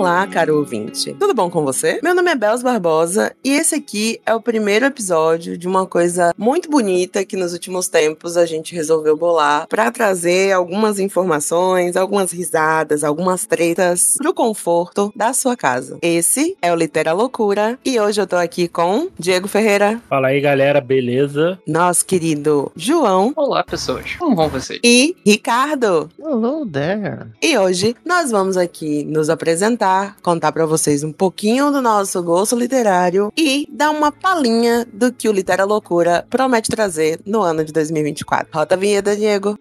Olá, caro ouvinte. Tudo bom com você? Meu nome é Belos Barbosa e esse aqui é o primeiro episódio de uma coisa muito bonita que nos últimos tempos a gente resolveu bolar para trazer algumas informações, algumas risadas, algumas tretas pro conforto da sua casa. Esse é o Litera Loucura e hoje eu tô aqui com Diego Ferreira. Fala aí, galera, beleza? Nosso querido João. Olá, pessoas. Como vão vocês? E Ricardo. Hello there. E hoje nós vamos aqui nos apresentar, contar para vocês um pouquinho do nosso gosto literário e dar uma palhinha do que o Litera Loucura promete trazer no ano de 2024. Rota a vinheta, Diego.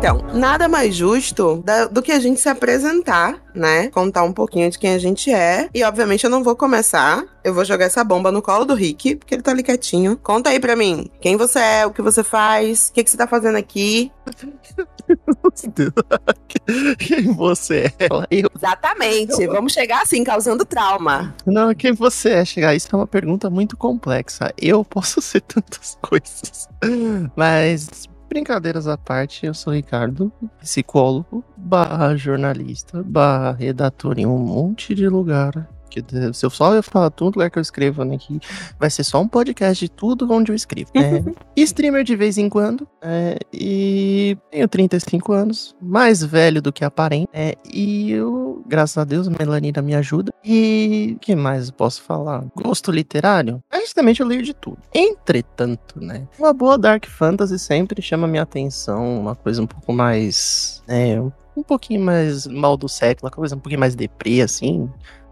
Então, nada mais justo da- do que a gente se apresentar, né? Contar um pouquinho de quem a gente é. E, obviamente, eu não vou começar. Eu vou jogar essa bomba no colo do Rick, porque ele tá ali quietinho. Conta aí pra mim quem você é, o que você faz, o que, que você tá fazendo aqui. Quem você é? Eu. Exatamente. Vamos chegar assim, causando trauma. Não, quem você é? Chegar, isso é uma pergunta muito complexa. Eu posso ser tantas coisas. Mas, brincadeiras à parte, eu sou Ricardo, psicólogo, barra jornalista, barra redator em um monte de lugar. Que de- se eu só eu falar todo lugar que eu escrevo né, aqui, vai ser só um podcast de tudo onde eu escrevo. É, streamer de vez em quando. é, e tenho 35 anos, mais velho do que aparente. É, e eu, graças a Deus, a Melanina me ajuda. E o que mais eu posso falar? Gosto literário? Justamente eu leio de tudo. Entretanto, né? Uma boa Dark Fantasy sempre chama minha atenção. Uma coisa um pouco mais. É, um pouquinho mais mal do século, uma coisa um pouquinho mais deprê, assim.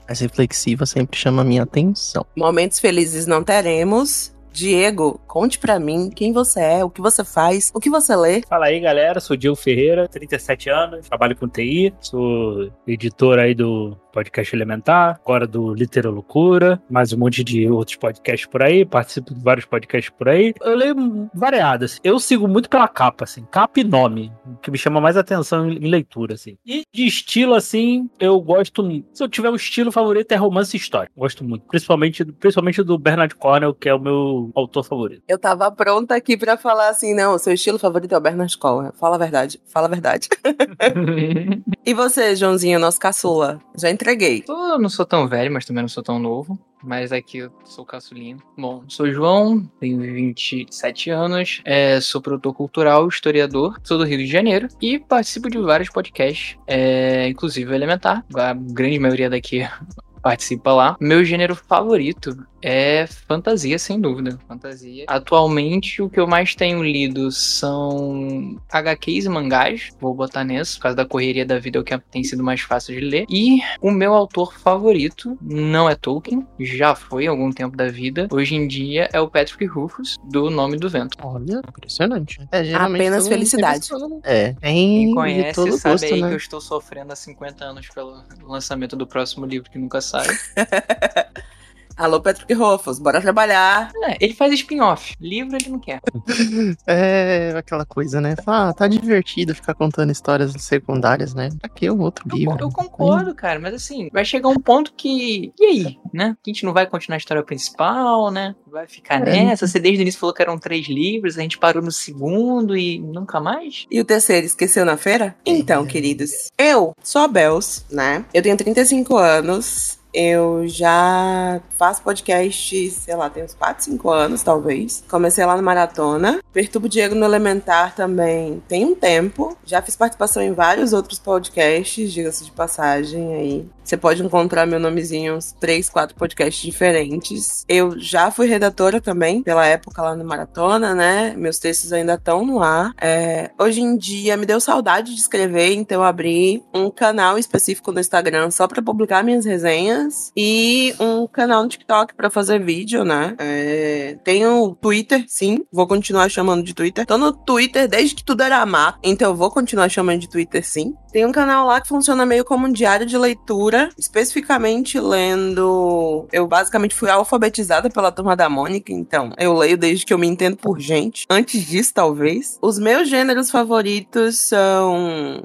Mais reflexiva sempre chama minha atenção. Momentos felizes não teremos. Diego, conte pra mim quem você é, o que você faz, o que você lê. Fala aí, galera, sou Diego Ferreira, 37 anos, trabalho com TI, sou editor aí do podcast Elementar, agora do Litera Loucura, mais um monte de outros podcasts por aí, participo de vários podcasts por aí. Eu leio variadas. Eu sigo muito pela capa, assim, capa e nome, que me chama mais atenção em leitura, assim. E de estilo, assim, eu gosto. Se eu tiver um estilo favorito, é romance e história. Gosto muito, principalmente, principalmente do Bernard Cornell, que é o meu autor favorito. Eu tava pronta aqui pra falar assim, não, o seu estilo favorito é o Bernard Cornwell. Fala a verdade, fala a verdade. e você, Joãozinho, nosso caçula? Já entreguei. Eu não sou tão velho, mas também não sou tão novo. Mas aqui eu sou caçulinho. Bom, sou João, tenho 27 anos, é, sou produtor cultural, historiador, sou do Rio de Janeiro e participo de vários podcasts, é, inclusive o Elementar. A grande maioria daqui participa lá. Meu gênero favorito é fantasia, sem dúvida. Fantasia. Atualmente, o que eu mais tenho lido são HQs e mangás. Vou botar nisso, por causa da correria da vida, é o que tem sido mais fácil de ler. E o meu autor favorito não é Tolkien, já foi há algum tempo da vida. Hoje em dia é o Patrick Rufus, do Nome do Vento. Olha, impressionante. É, Apenas felicidade. né? É, tem Quem conhece todo sabe gosto, aí né? que eu estou sofrendo há 50 anos pelo lançamento do próximo livro que nunca sai. Alô, Patrick Rofos, bora trabalhar. É, ele faz spin-off. Livro ele não quer. É aquela coisa, né? Ah, tá divertido ficar contando histórias secundárias, né? Aqui é um outro Eu, livro. eu concordo, cara, mas assim, vai chegar um ponto que. E aí, né? Que a gente não vai continuar a história principal, né? Vai ficar É. nessa. Você desde o início falou que eram três livros, a gente parou no segundo e nunca mais? E o terceiro, esqueceu na feira? Então, queridos, eu sou a Bels, né? Eu tenho 35 anos. Eu já faço podcast, sei lá, tem uns 4, 5 anos, talvez. Comecei lá no Maratona. Perturbo Diego no Elementar também tem um tempo. Já fiz participação em vários outros podcasts, diga-se de passagem aí. Você pode encontrar meu nomezinho uns 3, 4 podcasts diferentes. Eu já fui redatora também, pela época lá no Maratona, né? Meus textos ainda estão no ar. É, hoje em dia me deu saudade de escrever, então eu abri um canal específico no Instagram só para publicar minhas resenhas. E um canal no TikTok pra fazer vídeo, né? É, tenho Twitter, sim, vou continuar chamando de Twitter. Tô no Twitter desde que tudo era mato, então eu vou continuar chamando de Twitter, sim. Tem um canal lá que funciona meio como um diário de leitura, especificamente lendo. Eu basicamente fui alfabetizada pela turma da Mônica, então eu leio desde que eu me entendo por gente. Antes disso, talvez. Os meus gêneros favoritos são.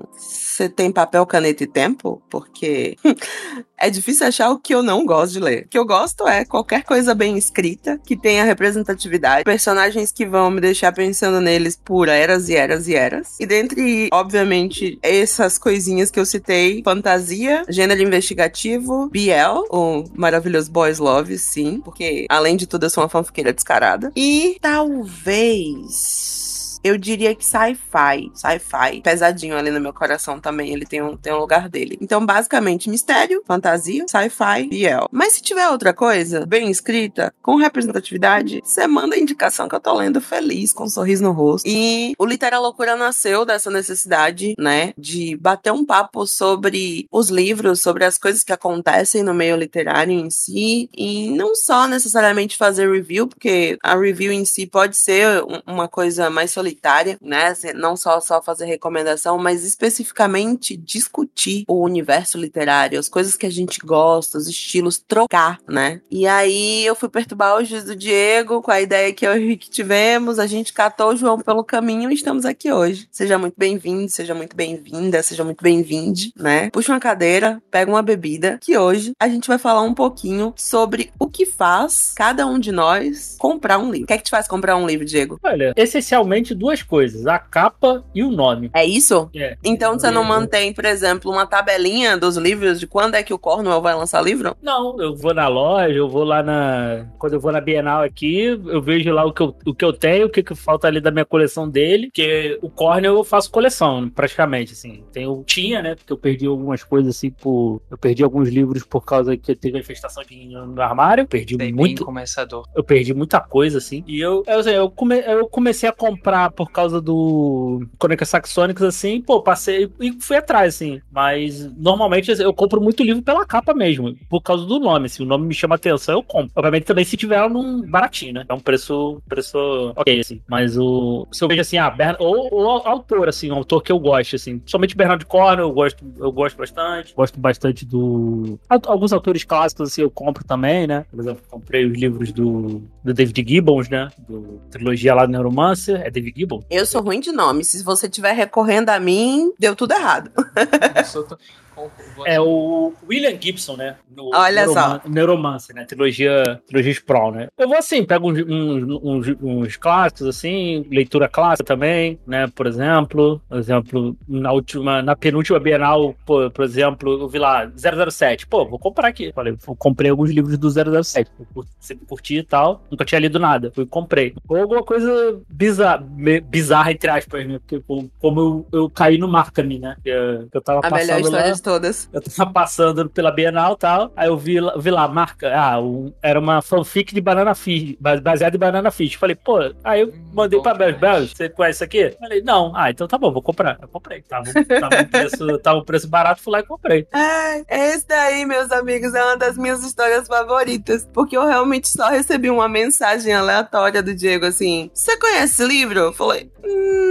Você tem papel, caneta e tempo? Porque é difícil achar o que eu não gosto de ler. O que eu gosto é qualquer coisa bem escrita, que tenha representatividade, personagens que vão me deixar pensando neles por eras e eras e eras. E dentre, obviamente, essas coisinhas que eu citei, fantasia, gênero investigativo, BL, o maravilhoso Boys Love, sim, porque além de tudo eu sou uma fanfiqueira descarada. E talvez eu diria que sci-fi. Sci-fi. Pesadinho ali no meu coração também. Ele tem um, tem um lugar dele. Então, basicamente, mistério, fantasia, sci-fi e el. Mas se tiver outra coisa, bem escrita, com representatividade, você manda a indicação que eu tô lendo feliz, com um sorriso no rosto. E o Litera Loucura nasceu dessa necessidade, né? De bater um papo sobre os livros, sobre as coisas que acontecem no meio literário em si. E não só necessariamente fazer review, porque a review em si pode ser uma coisa mais solitária solitária, né? Não só, só fazer recomendação, mas especificamente discutir o universo literário, as coisas que a gente gosta, os estilos, trocar, né? E aí eu fui perturbar o juiz do Diego com a ideia que eu e o tivemos, a gente catou o João pelo caminho e estamos aqui hoje. Seja muito bem-vindo, seja muito bem-vinda, seja muito bem-vinde, né? Puxa uma cadeira, pega uma bebida, que hoje a gente vai falar um pouquinho sobre o que faz cada um de nós comprar um livro. O que é que te faz comprar um livro, Diego? Olha, essencialmente duas coisas: a capa e o nome. É isso? É. Então você não mantém, por exemplo, uma tabelinha dos livros de quando é que o Cornwell vai lançar livro? Não, eu vou na loja, eu vou lá na. Quando eu vou na Bienal aqui, eu vejo lá o que eu, o que eu tenho, o que, que falta ali da minha coleção dele. Porque o Cornwell eu faço coleção, praticamente, assim. Tenho, tinha, né? Porque eu perdi algumas coisas assim por. Eu perdi alguns livros por causa que teve a infestação de no armário. Perdi Bem, muito. bem começador. Eu perdi muita coisa, assim. E eu, eu, eu, come, eu comecei a comprar por causa do Crônicas Saxônicas, assim, pô, passei e fui atrás, assim. Mas normalmente eu compro muito livro pela capa mesmo, por causa do nome. Se assim, o nome me chama atenção, eu compro. Obviamente também se tiver num baratinho, né? É um preço, preço ok, assim. Mas o. Se eu vejo assim, ah, Bern... ou, ou autor, assim, um autor que eu gosto, assim. Somente Bernardo Cornwell, eu gosto, eu gosto bastante. Gosto bastante do. Alguns autores clássicos, assim, eu compro também, né? Por exemplo, comprei os livros do, do David Gibbons, né? Do trilogia lá do Neuromancer. É David Gibbons? Eu sou ruim de nome. Se você estiver recorrendo a mim, deu tudo errado. É o William Gibson, né? No Olha Neuroman só. Neuromancer, né? Trilogia, trilogia Sprawl, né? Eu vou assim, pego uns, uns, uns, uns, clássicos, assim, leitura clássica também, né? Por exemplo, por exemplo, na última, na penúltima Bienal, por, por exemplo, eu vi lá 007. Pô, vou comprar aqui. Falei, comprei alguns livros do 007. Sempre curti e tal. Nunca tinha lido nada. Fui comprei. Ou alguma coisa bizarra, bizarra entre aspas, né? Porque como eu, eu caí no Markham, né? Que eu, que eu tava A passando melhor história lá, todas. Eu tava passando pela Bienal e tal, aí eu vi, vi lá, marca, ah, um, era uma fanfic de Banana Fish, baseada em Banana Fish. Falei, pô, aí eu mandei pra Belos Belos, você conhece isso aqui? Falei, não. Ah, então tá bom, vou comprar. Eu comprei. Tava, tava, um, preço, tava um preço barato, fui lá e comprei. Ai, esse daí, meus amigos, é uma das minhas histórias favoritas, porque eu realmente só recebi uma mensagem aleatória do Diego, assim, você conhece esse livro? Eu falei,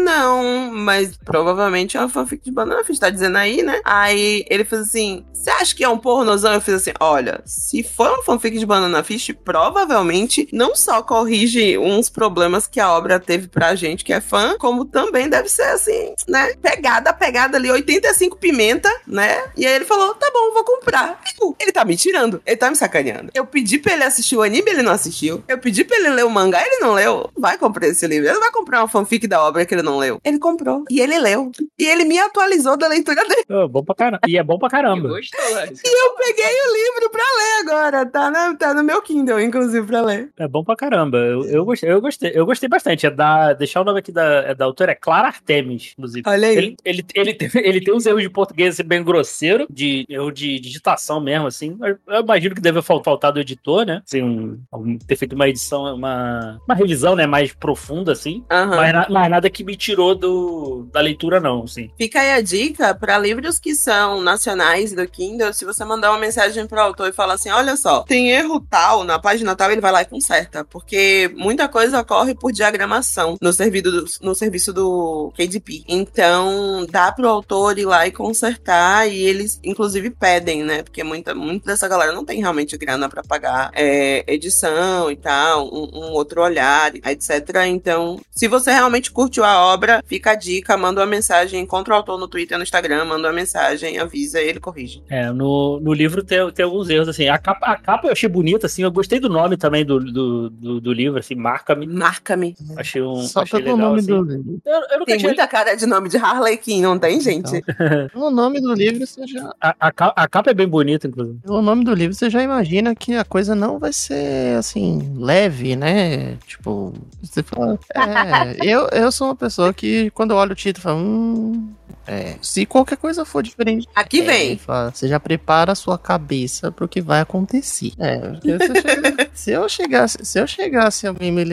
não, mas provavelmente é uma fanfic de Banana Fish, tá dizendo aí, né? Aí ele fez assim: Você acha que é um pornozão? Eu fiz assim: Olha, se for uma fanfic de Banana Fish, provavelmente não só corrige uns problemas que a obra teve pra gente que é fã, como também deve ser assim, né? Pegada, pegada ali, 85 pimenta, né? E aí ele falou: Tá bom, vou comprar. Tipo, ele tá me tirando, ele tá me sacaneando. Eu pedi pra ele assistir o anime, ele não assistiu. Eu pedi pra ele ler o mangá, ele não leu. Vai comprar esse livro. Ele vai comprar uma fanfic da obra que ele não leu. Ele comprou. E ele leu. E ele me atualizou da leitura dele. Oh, bom pra caramba. E é bom pra caramba. Gostou, né? E eu peguei o livro pra ler agora. Tá, na, tá no meu Kindle, inclusive, pra ler. É bom pra caramba. Eu, eu, gostei, eu gostei. Eu gostei bastante. É da. Deixar o nome aqui da, é da autora, é Clara Artemis, inclusive. Olha aí. Ele, ele, ele, tem, ele tem uns erros de português assim, bem grosseiro, de erro de digitação mesmo, assim. Eu, eu imagino que deve fal- faltar do editor, né? Assim, um, um- ter feito uma edição, uma, uma revisão, né? Mais profunda, assim. Aham. Mas, na- mas nada que me tirou do, da leitura, não, assim. Fica aí a dica para livros que são nacionais do Kindle. Se você mandar uma mensagem pro autor e falar assim: olha só, tem erro tal na página tal, ele vai lá e conserta. Porque muita coisa ocorre por diagramação no serviço do, no serviço do KDP. Então, dá pro autor ir lá e consertar. E eles, inclusive, pedem, né? Porque muita, muita dessa galera não tem realmente grana para pagar é, edição e tal, um, um outro olhar, etc. Então, se você realmente curtiu a obra, fica a dica, manda uma mensagem, encontra o autor no Twitter, no Instagram, manda uma mensagem, avisa e ele corrige. É, no, no livro tem, tem alguns erros, assim. A capa, a capa eu achei bonita, assim. Eu gostei do nome também do, do, do, do livro, assim. Marca-me. Marca-me. Achei um. Só achei pelo legal, nome assim. do livro. Eu, eu nunca Tem muita cara de nome de Harley Quinn, não tem, gente? O nome do livro você já. A, a, a capa é bem bonita, inclusive. Pelo nome do livro, você já imagina que a coisa não vai ser assim, leve, né? Tipo, você fala. É, eu, eu sou uma pessoa que, quando eu olho o título, falo, hum. É, se qualquer coisa for diferente. Aqui é, vem. fala, você já prepara a sua cabeça pro que vai acontecer. É, chega- se eu chegasse, se eu chegasse alguém me,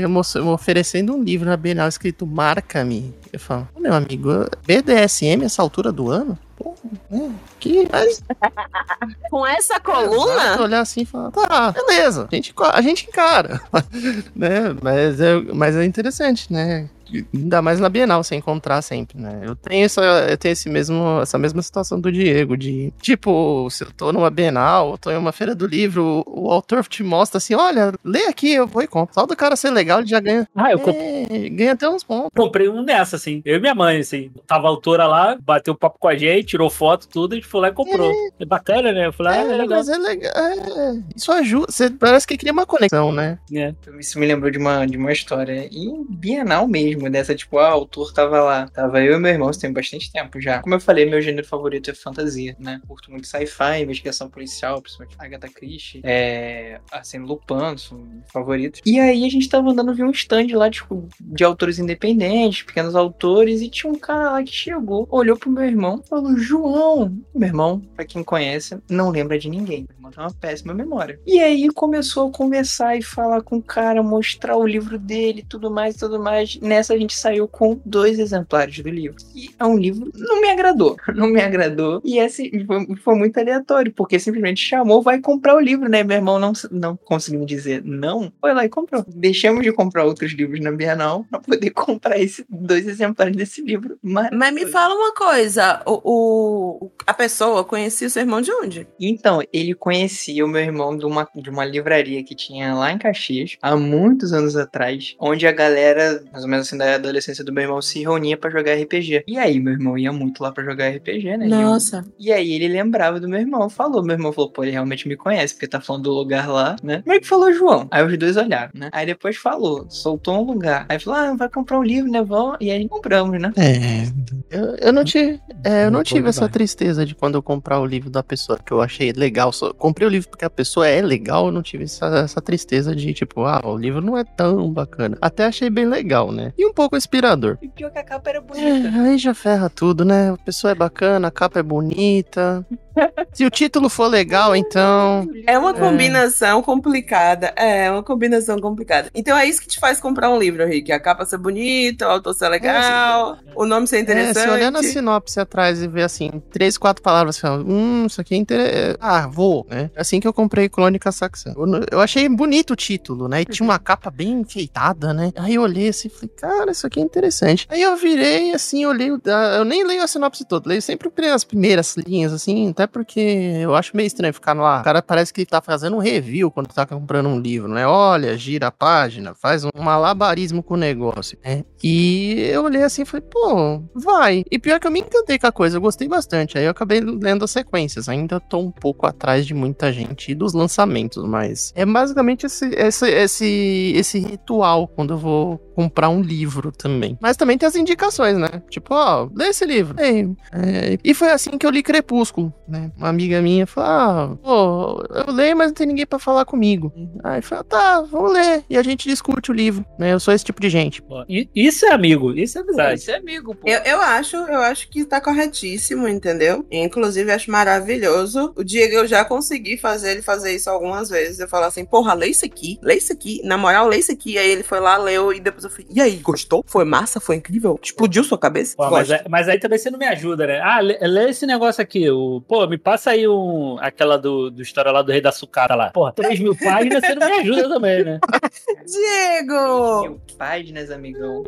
oferecendo um livro na Bienal escrito Marca-me, eu falo, "Ô, meu amigo, BDSM essa altura do ano? Pô, né? Que, mas Com essa coluna? olhar assim e falar, tá, beleza, a gente, a gente encara. né? mas, é, mas é interessante, né? Ainda mais na Bienal, você encontrar sempre, né? Eu tenho, essa, eu tenho esse mesmo, essa mesma situação do Diego, de tipo, se eu tô numa Bienal, ou tô em uma feira do livro, o, o autor te mostra assim, olha, lê aqui, eu vou e compro. Só do cara ser legal, ele já ganha, Ah, eu comp- é, ganha até uns pontos. comprei um nessa, assim. Eu e minha mãe, assim. Tava a autora lá, bateu papo com a gente, tirou foto, tudo, a gente foi lá e comprou. É, bacana, né? Eu falei, ah, é É, legal. mas é legal. é, isso ajuda. Você parece que cria uma conexão, né? É. Isso me lembrou de uma, de uma história. E em Bienal mesmo, dessa, tipo, ah, o autor tava lá. Tava eu e meu irmão, isso tem bastante tempo já. Como eu falei, meu gênero favorito é fantasia, né? Curto muito sci-fi, investigação policial, principalmente Agatha Christie, é, assim, Lupin, são favoritos. E aí a gente tava andando, vi um stand lá, tipo, de autores independentes, pequenos autores, e tinha um cara lá que chegou, olhou pro meu irmão, falou, João! Meu irmão, pra quem conhece, não lembra de ninguém. Meu irmão tem uma péssima memória. E aí começou a conversar e falar com o cara, mostrar o livro dele, tudo mais, tudo mais. Nessa a gente saiu com dois exemplares do livro. E é um livro, não me agradou, não me agradou. E esse foi, foi muito aleatório, porque simplesmente chamou, vai comprar o livro, né? Meu irmão não, não conseguiu me dizer não, foi lá e comprou. Deixamos de comprar outros livros na Bienal pra poder comprar esses dois exemplares desse livro. Mas me fala uma coisa, o, o- a pessoa conhecia o seu irmão de onde? Então, ele conhecia o meu irmão de uma, de uma livraria que tinha lá em Caxias, há muitos anos atrás, onde a galera, mais ou menos assim, da adolescência do meu irmão, se reunia pra jogar RPG. E aí, meu irmão ia muito lá pra jogar RPG, né? E eu- Nossa. E aí ele lembrava do meu irmão, falou. Meu irmão falou, pô, ele realmente me conhece, porque tá falando do lugar lá, né? Como é que falou João? Aí os dois olharam, né? Aí depois falou, soltou um lugar. Aí falou, ah, vai comprar um livro, né? Vão. E aí compramos, né? É. Eu, eu não tive, é, eu não Não tive essa tristeza de quando eu comprar o livro da pessoa que eu achei legal. Só comprei o livro porque a pessoa é legal, eu não tive essa, essa tristeza de tipo, ah, o livro não é tão bacana. Até achei bem legal, né? E um pouco inspirador. E pior que a capa era bonita. É, aí já ferra tudo, né? A pessoa é bacana, a capa é bonita. Se o título for legal, então. É uma É. combinação complicada. É, uma combinação complicada. Então é isso que te faz comprar um livro, Rick. A capa ser bonita, o autor ser legal, o nome ser É, interessante. se olhar na sinopse atrás e ver assim, três, quatro palavras, você fala, hum, isso aqui é interessante. Ah, vou, né? Assim que eu comprei Crônica Saxã. Eu, eu achei bonito o título, né? E tinha uma capa bem enfeitada, né? Aí eu olhei assim e falei, cara, isso aqui é interessante. Aí eu virei assim, olhei, ah, eu nem leio a sinopse toda, leio sempre as primeiras linhas, assim, até porque eu acho meio estranho ficar lá. O cara parece que tá fazendo um review quando tá comprando um livro, né? Olha, gira a página, faz um malabarismo com o negócio, né? E eu olhei assim e falei, pô, vai. E pior que eu me encantei com a coisa, eu gostei bastante. Aí eu acabei lendo as sequências. Ainda tô um pouco atrás de muita gente e dos lançamentos, mas é basicamente esse, esse, esse, esse ritual quando eu vou comprar um livro também. Mas também tem as indicações, né? Tipo, ó, lê esse livro. É, e foi assim que eu li Crepúsculo. Né? Uma amiga minha falou: Ah, pô, eu leio, mas não tem ninguém pra falar comigo. Aí falou: Tá, vamos ler. E a gente discute o livro, né? Eu sou esse tipo de gente. Pô, Isso é amigo, isso é amizade. Esse é amigo, pô. Eu, eu acho, eu acho que tá corretíssimo, entendeu? Inclusive, acho maravilhoso. O Diego, eu já consegui fazer ele fazer isso algumas vezes. Eu falo assim, porra, lê isso aqui, lê isso aqui. Na moral, lê isso aqui. Aí ele foi lá, leu, e depois eu falei, e aí, gostou? Foi massa? Foi incrível? Explodiu sua cabeça? Pô, mas, é- mas aí também você não me ajuda, né? Ah, lê, lê esse negócio aqui. O, pô, me passa aí um, aquela do, do história lá do Rei da Sucata lá. Porra, 3 mil páginas, você não me ajuda também, né? Diego! Mil páginas, amigão.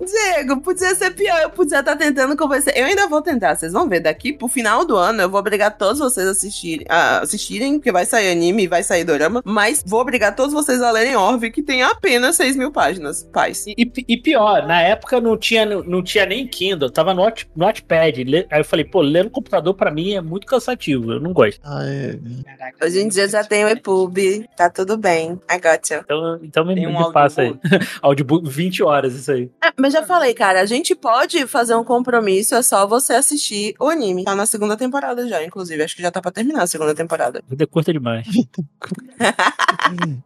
Diego, podia ser pior. Eu podia estar tentando convencer. Eu ainda vou tentar, vocês vão ver. Daqui pro final do ano, eu vou obrigar todos vocês a assistirem, a assistirem porque vai sair anime e vai sair dorama. Mas vou obrigar todos vocês a lerem Orve, que tem apenas 6 mil páginas. Paz. E, e- e pior, na época não tinha, não tinha nem Kindle, tava no, Watch- no Watchpad. Lê- Aí eu falei, pô, ler no computador pra mim é muito cansativo, eu não gosto. Ah, é. Caraca, Hoje em dia já tem o EPUB, tá tudo bem. I got you. Então, então me, Tem um me passa aí. audiobook. Audiobook 20 horas, isso aí. É, mas já falei, cara, a gente pode fazer um compromisso, é só você assistir o anime. Tá na segunda temporada já, inclusive. Acho que já tá pra terminar a segunda temporada. Vida curta demais.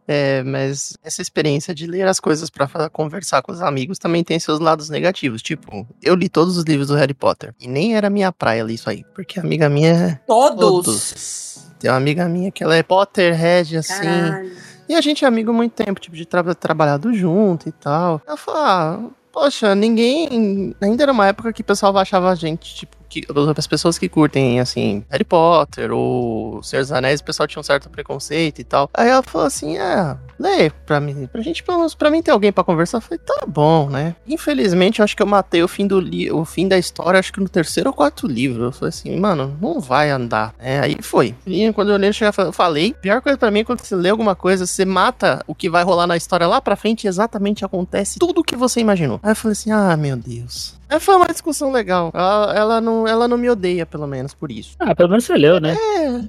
É, mas essa experiência de ler as coisas pra conversar com os amigos também tem seus lados negativos. Tipo, eu li todos os livros do Harry Potter e nem era minha praia ler isso aí, porque a amiga minha é Todos. Tem uma amiga minha que ela é Potterhead assim. Caralho. E a gente é amigo há muito tempo, tipo, de tra trabalhado junto e tal. Ela falou, ah, poxa, ninguém. Ainda era uma época que o pessoal achava a gente, tipo, que as pessoas que curtem, assim, Harry Potter ou Senhor dos Anéis, o pessoal tinha um certo preconceito e tal. Aí ela falou assim, é, lê pra mim, pra gente, pelo menos pra mim ter alguém pra conversar. Eu falei, tá bom, né? Infelizmente, eu acho que eu matei o fim do li o fim da história, acho que no terceiro ou quarto livro. Eu falei assim, mano, não vai andar. É, aí foi. E quando eu olhei, eu falei, pior coisa pra mim é quando você lê alguma coisa, você mata o que vai rolar na história lá pra frente e exatamente acontece tudo o que você imaginou. Aí eu falei assim, ah, meu Deus. Aí foi uma discussão legal. Ela, ela não, ela não me odeia, pelo menos, por isso. Ah, pelo menos você leu, né?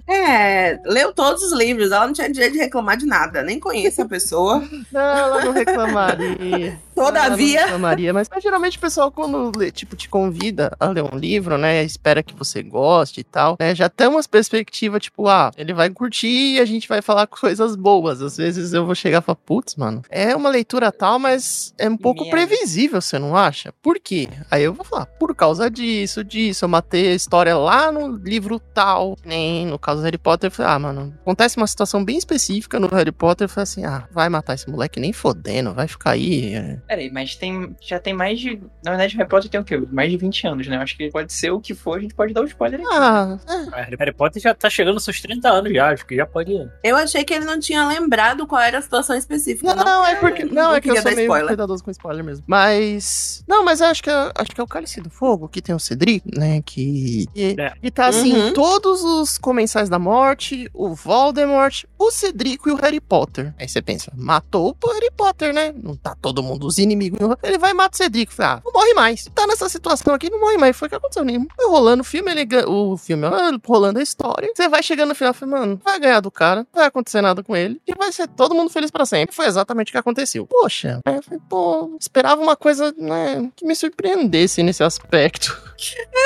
É, leu todos os livros, ela não tinha direito de reclamar de nada, nem conhece a pessoa. Não, ela não reclamaria. Todavia, não reclamaria, mas, mas geralmente o pessoal, quando lê, tipo, te convida a ler um livro, né? Espera que você goste e tal, né? Já tem umas perspectivas, tipo, ah, ele vai curtir e a gente vai falar coisas boas. Às vezes eu vou chegar e falar, putz, mano, é uma leitura tal, mas é um pouco Merda. previsível, você não acha? Por quê? Aí eu vou falar, por causa disso, disso, eu matei a história lá no livro tal, nem no caso do Harry Potter, eu falei, ah, mano, acontece uma situação bem específica no Harry Potter, eu falei assim, ah, vai matar esse moleque nem fodendo, vai ficar aí, é, Peraí, mas tem, já tem mais de. Na verdade, Harry Potter tem o quê? Mais de 20 anos, né? Eu Acho que pode ser o que for, a gente pode dar o spoiler aqui. Ah, Ah, Harry Potter já tá chegando aos seus 30 anos já, acho que já pode ir. eu achei que ele não tinha lembrado qual era a situação específica. não, não, é porque. Não, é que eu sou dar meio spoiler. cuidadoso com spoiler mesmo. Mas. Não, mas acho que é, acho que é o Cálice do Fogo, que tem o Cedric, né? Que. E, É. e tá assim, Uhum. todos os comensais da morte, o Voldemort, o Cedrico e o Harry Potter. Aí você pensa, matou o Harry Potter, né? Não tá todo mundo, os inimigos. Ele vai e mata o Cedrico. Ah, não morre mais. Tá nessa situação aqui, não morre mais. Foi o que aconteceu. Nem foi rolando o filme, ele o filme, rolando a história. Você vai chegando no final fala, mano, vai ganhar do cara, não vai acontecer nada com ele. E vai ser todo mundo feliz pra sempre. Foi exatamente o que aconteceu. Poxa, eu falei, pô, esperava uma coisa, né, que me surpreendesse nesse aspecto.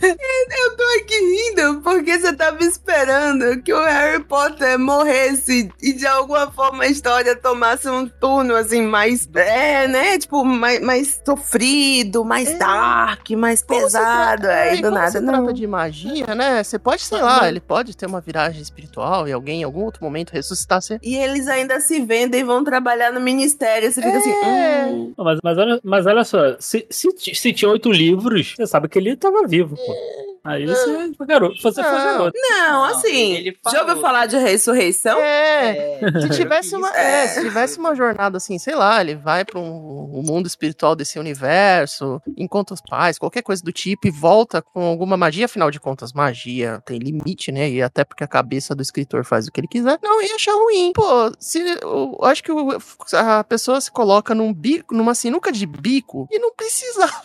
Eu tô aqui rindo porque você tava esperando que o Harry Potter morresse e de alguma forma a história tomasse um turno assim mais, é, né, tipo, mais, mais sofrido, mais É. dark, mais Como pesado, trata- é, aí e do nada se não. trata de magia, né? Você pode, sei lá, ele pode ter uma viragem espiritual e alguém em algum outro momento ressuscitar você. E eles ainda se vendem e vão trabalhar no ministério. Você fica assim, É. hum, Não, Mas, mas, olha, mas olha só, se, se, se tinha oito livros, você sabe que ele tava vivo, pô. Aí você foi garoto, você foi Não. garoto. não, assim, ele já ouviu falar de ressurreição? É. É, Se tivesse uma, isso. é, se tivesse uma jornada assim, sei lá, ele vai para um, um mundo espiritual desse universo, encontra os pais, qualquer coisa do tipo, e volta com alguma magia, afinal de contas, magia tem limite, né? E até porque a cabeça do escritor faz o que ele quiser, não ia achar ruim. Pô, se, eu acho que o- a pessoa se coloca num bico, numa sinuca de bico e não precisava.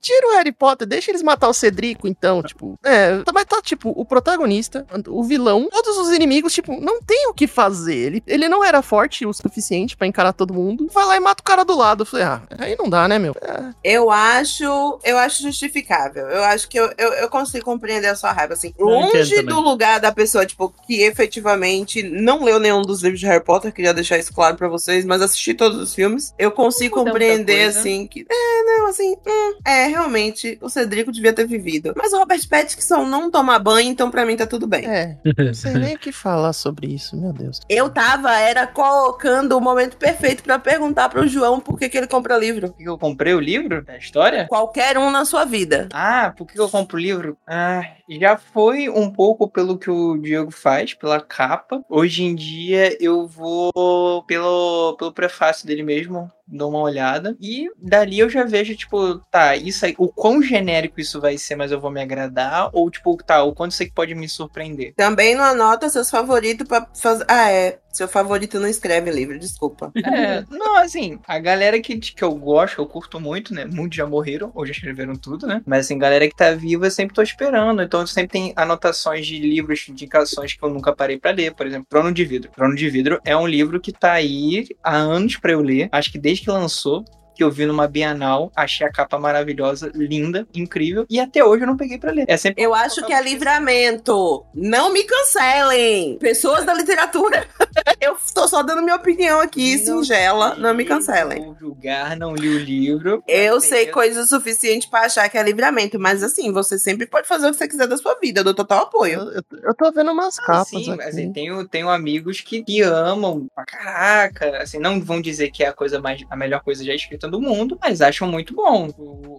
Tira o Harry Potter, deixa eles matar o Cedrico, então. tipo, é, tá- mas tá, tipo, o protagonista, o vilão, todos os inimigos, tipo, não tem o que fazer. Ele, ele não era forte o suficiente pra encarar todo mundo. Vai lá e mata o cara do lado. Eu falei, ah, aí não dá, né, meu? É, Eu acho, eu acho justificável. Eu acho que eu, eu, eu consigo compreender a sua raiva, assim. Longe do lugar da pessoa, tipo, que efetivamente não leu nenhum dos livros de Harry Potter, queria deixar isso claro pra vocês, mas assisti todos os filmes. Eu consigo compreender, assim, que. É, não, assim, hum, é, realmente, o Cedrico devia ter vivido. Mas o Robert Pattinson não toma banho, então pra mim tá tudo bem. é, não sei nem o que falar sobre isso, meu Deus. Eu tava, era colocando o momento perfeito pra perguntar pro João por que, que ele compra livro. Por que eu comprei o livro da história? Qualquer um na sua vida. Ah, por que eu compro o livro? Ah, já foi um pouco pelo que o Diego faz, pela capa. Hoje em dia eu vou pelo, pelo prefácio dele mesmo, dou uma olhada. E dali eu já vejo, tipo, tá, isso aí, o quão genérico isso vai ser, mas eu vou me agradar. Ou, tipo, tá, o quanto isso aqui pode me surpreender. Também não anota seus favoritos pra fazer. Ah, é. Seu favorito não escreve livro, desculpa. É, não, assim, a galera que, que eu gosto, eu curto muito, né? Muitos já morreram, ou já escreveram tudo, né? Mas, assim, galera que tá viva, eu sempre tô esperando. Então, sempre tem anotações de livros, indicações que eu nunca parei pra ler. Por exemplo, Trono de Vidro. Trono de Vidro é um livro que tá aí há anos pra eu ler. Acho que desde que lançou. Que eu vi numa Bienal, achei a capa maravilhosa, linda, incrível, e até hoje eu não peguei pra ler. É sempre Eu acho que é livramento. Não me cancelem. Pessoas da literatura. Eu tô só dando minha opinião aqui, singela. Não me cancelem. Vou julgar, não li o livro. Eu sei coisa o suficiente pra achar que é livramento, mas assim, você sempre pode fazer o que você quiser da sua vida. Eu dou total apoio. Eu, eu, eu tô vendo umas Ah, capas sim, aqui. assim, tenho, tenho amigos que, que amam pra caraca, assim, não vão dizer que é a coisa mais, a melhor coisa já escrita do mundo, mas acham muito bom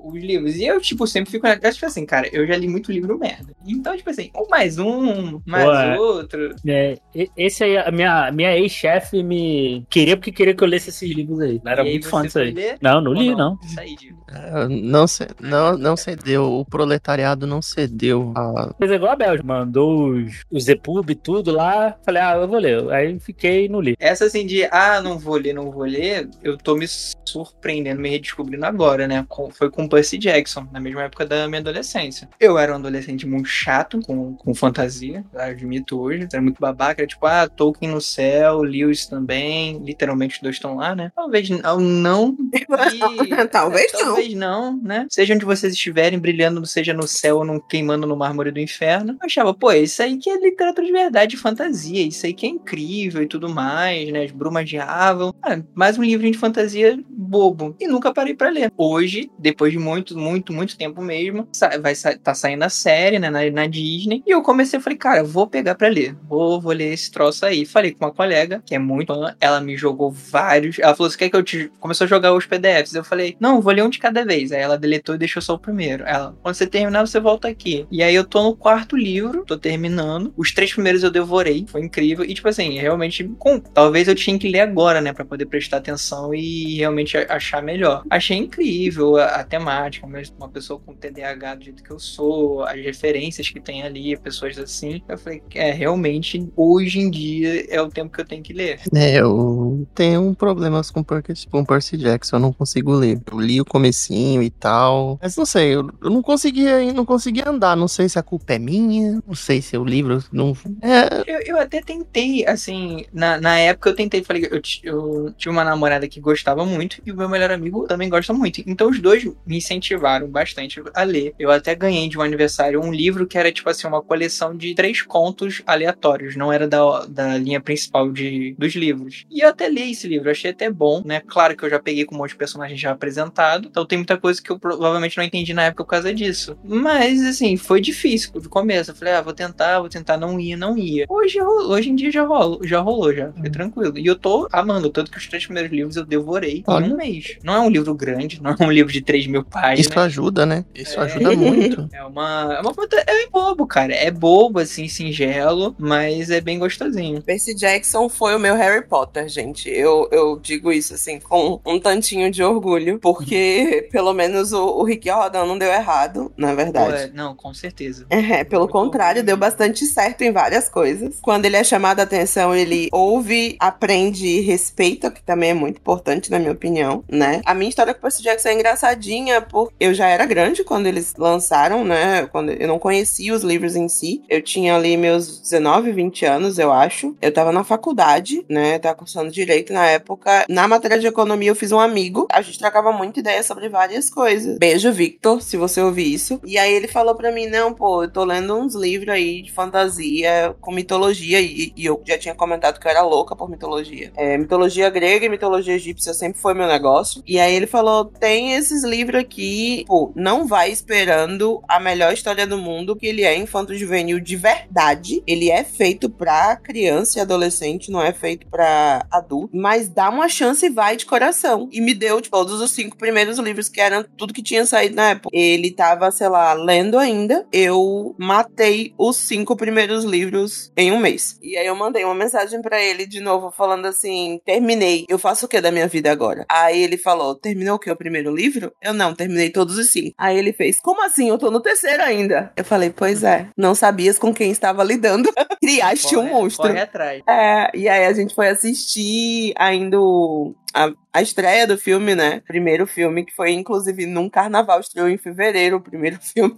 os livros. E eu, tipo, sempre fico, eu, tipo assim, cara, eu já li muito livro merda. Então, tipo assim, um mais um, mais Ué. outro. É, esse aí, a minha, minha ex-chefe me queria porque queria que eu lesse esses livros aí. Ela era E aí muito você fã disso aí. ler? Não, não Ou li, não. Isso aí. É, Não, ce- não, não cedeu, o proletariado não cedeu. a- Fez igual a Bel, mandou os, os EPUB e tudo lá. Falei, ah, eu vou ler. Aí fiquei e não li. Essa assim de, ah, não vou ler, não vou ler, eu tô me surpreendendo, me redescobrindo agora, né? Com- foi com Percy Jackson, na mesma época da minha adolescência. Eu era um adolescente muito chato com, com fantasia, admito hoje, era muito babaca, era tipo, ah, Tolkien no céu, Lewis também, literalmente os dois estão lá, né? Talvez não, não e- Talvez não. Talvez não, né? Seja onde vocês estiverem, brilhando, seja no céu ou no, queimando no mármore do inferno. Eu achava, pô, isso aí que é literatura de verdade, fantasia. Isso aí que é incrível e tudo mais, né? As brumas de Avon. Ah, mais um livrinho de fantasia bobo. E nunca parei pra ler. Hoje, depois de muito, muito, muito tempo mesmo, vai tá saindo a série, né? Na, na Disney. E eu comecei, falei, cara, vou pegar pra ler. Vou, vou ler esse troço aí. Falei com uma colega, que é muito fã. Ela me jogou vários. Ela falou, você quer que eu te... Começou a jogar os PDFs. Eu falei, não, vou ler um de cada vez. Aí ela deletou e deixou só o primeiro. Ela, quando você terminar, você volta aqui. E aí eu tô no quarto livro, tô terminando. Os três primeiros eu devorei, foi incrível. E tipo assim, realmente, com... talvez eu tinha que ler agora, né, Pra poder prestar atenção e realmente a- achar melhor. Achei incrível a, a temática, mas uma pessoa com TDAH do jeito que eu sou, as referências que tem ali, pessoas assim. Eu falei, é, realmente, hoje em dia é o tempo que eu tenho que ler. É, eu tenho problemas com Percy, com Percy Jackson, eu não consigo ler. Eu li o comecinho e tal, mas não sei, eu, eu não conseguia, não conseguia andar, não sei se a culpa é minha, não sei se o livro não... É, Eu, eu até tentei, assim, na, na época eu tentei, falei, eu, eu tive uma namorada que gostava muito e o meu melhor amigo também gosta muito. Então os dois me incentivaram bastante a ler. Eu até ganhei de um aniversário um livro que era, tipo assim, uma coleção de três contos aleatórios, não era da, da linha principal de, dos livros. E eu até li esse livro, achei até bom, né? Claro que eu já peguei com um monte de personagens já apresentado, então tem muita coisa que eu provavelmente não entendi na época por causa disso. Mas, assim, foi difícil de começo. Eu falei, ah, vou tentar, vou tentar, não ia, não ia. Hoje, hoje em dia já rolou, já rolou, já. Foi tranquilo. E eu tô amando, tanto que os três primeiros livros eu devorei em um mês. Não é um livro grande, não é um livro de 3 mil páginas. isso ajuda, né? Isso É. ajuda muito. É uma, é uma fanta- é bobo, cara. É bobo, assim, singelo, mas é bem gostosinho. Percy Jackson foi o meu Harry Potter, gente. Eu, eu digo isso, assim, com um tantinho de orgulho, porque pelo menos o, o Rick Rodan não deu errado, na verdade. Pô, é, não, com certeza. É, pelo Muito contrário, deu bastante certo em várias coisas. Quando ele é chamado a atenção, ele ouve, aprende e respeita, que também é muito importante, na minha opinião, né? A minha história com Percy Jackson é engraçadinha, porque eu já era grande quando eles lançaram, né? Quando eu não conhecia os livros em si. Eu tinha ali meus 19, 20 anos, eu acho. Eu tava na faculdade, né? Tava cursando direito na época. Na matéria de economia, eu fiz um amigo. A gente trocava muita ideia sobre várias coisas. Beijo, Victor, se você ouvir isso. E aí ele falou pra mim: não, pô, eu tô lendo uns livros aí de fantasia com mitologia. E, e eu já tinha comentado que eu era louca por mitologia. É, mitologia grega e mitologia egípcia sempre foi meu negócio. E aí ele falou: tem esses livros aqui, pô, não vai esperando a melhor história do mundo, que ele é infanto-juvenil de verdade. Ele é feito pra criança e adolescente, não é feito pra adulto. Mas dá uma chance e vai de coração. E me deu tipo, todos os cinco primeiros livros, que eram tudo que tinha saído na época. Ele tava, sei lá, lendo ainda. Eu matei os cinco primeiros livros em um mês. E aí eu mandei uma mensagem pra ele de novo, falando assim: terminei. Eu faço o que da minha vida agora? Aí ele falou: terminou o que? O primeiro livro? Eu não, terminei todos os cinco. Aí ele fez: como assim? Eu tô no terceiro ainda. Eu falei: pois é, não sabias com quem estava lidando. Criaste um Corre- monstro. Corre atrás. É, e aí a gente foi assistir ainda o- a, a estreia do filme, né? Primeiro filme, que foi inclusive num carnaval, estreou em fevereiro, o primeiro filme.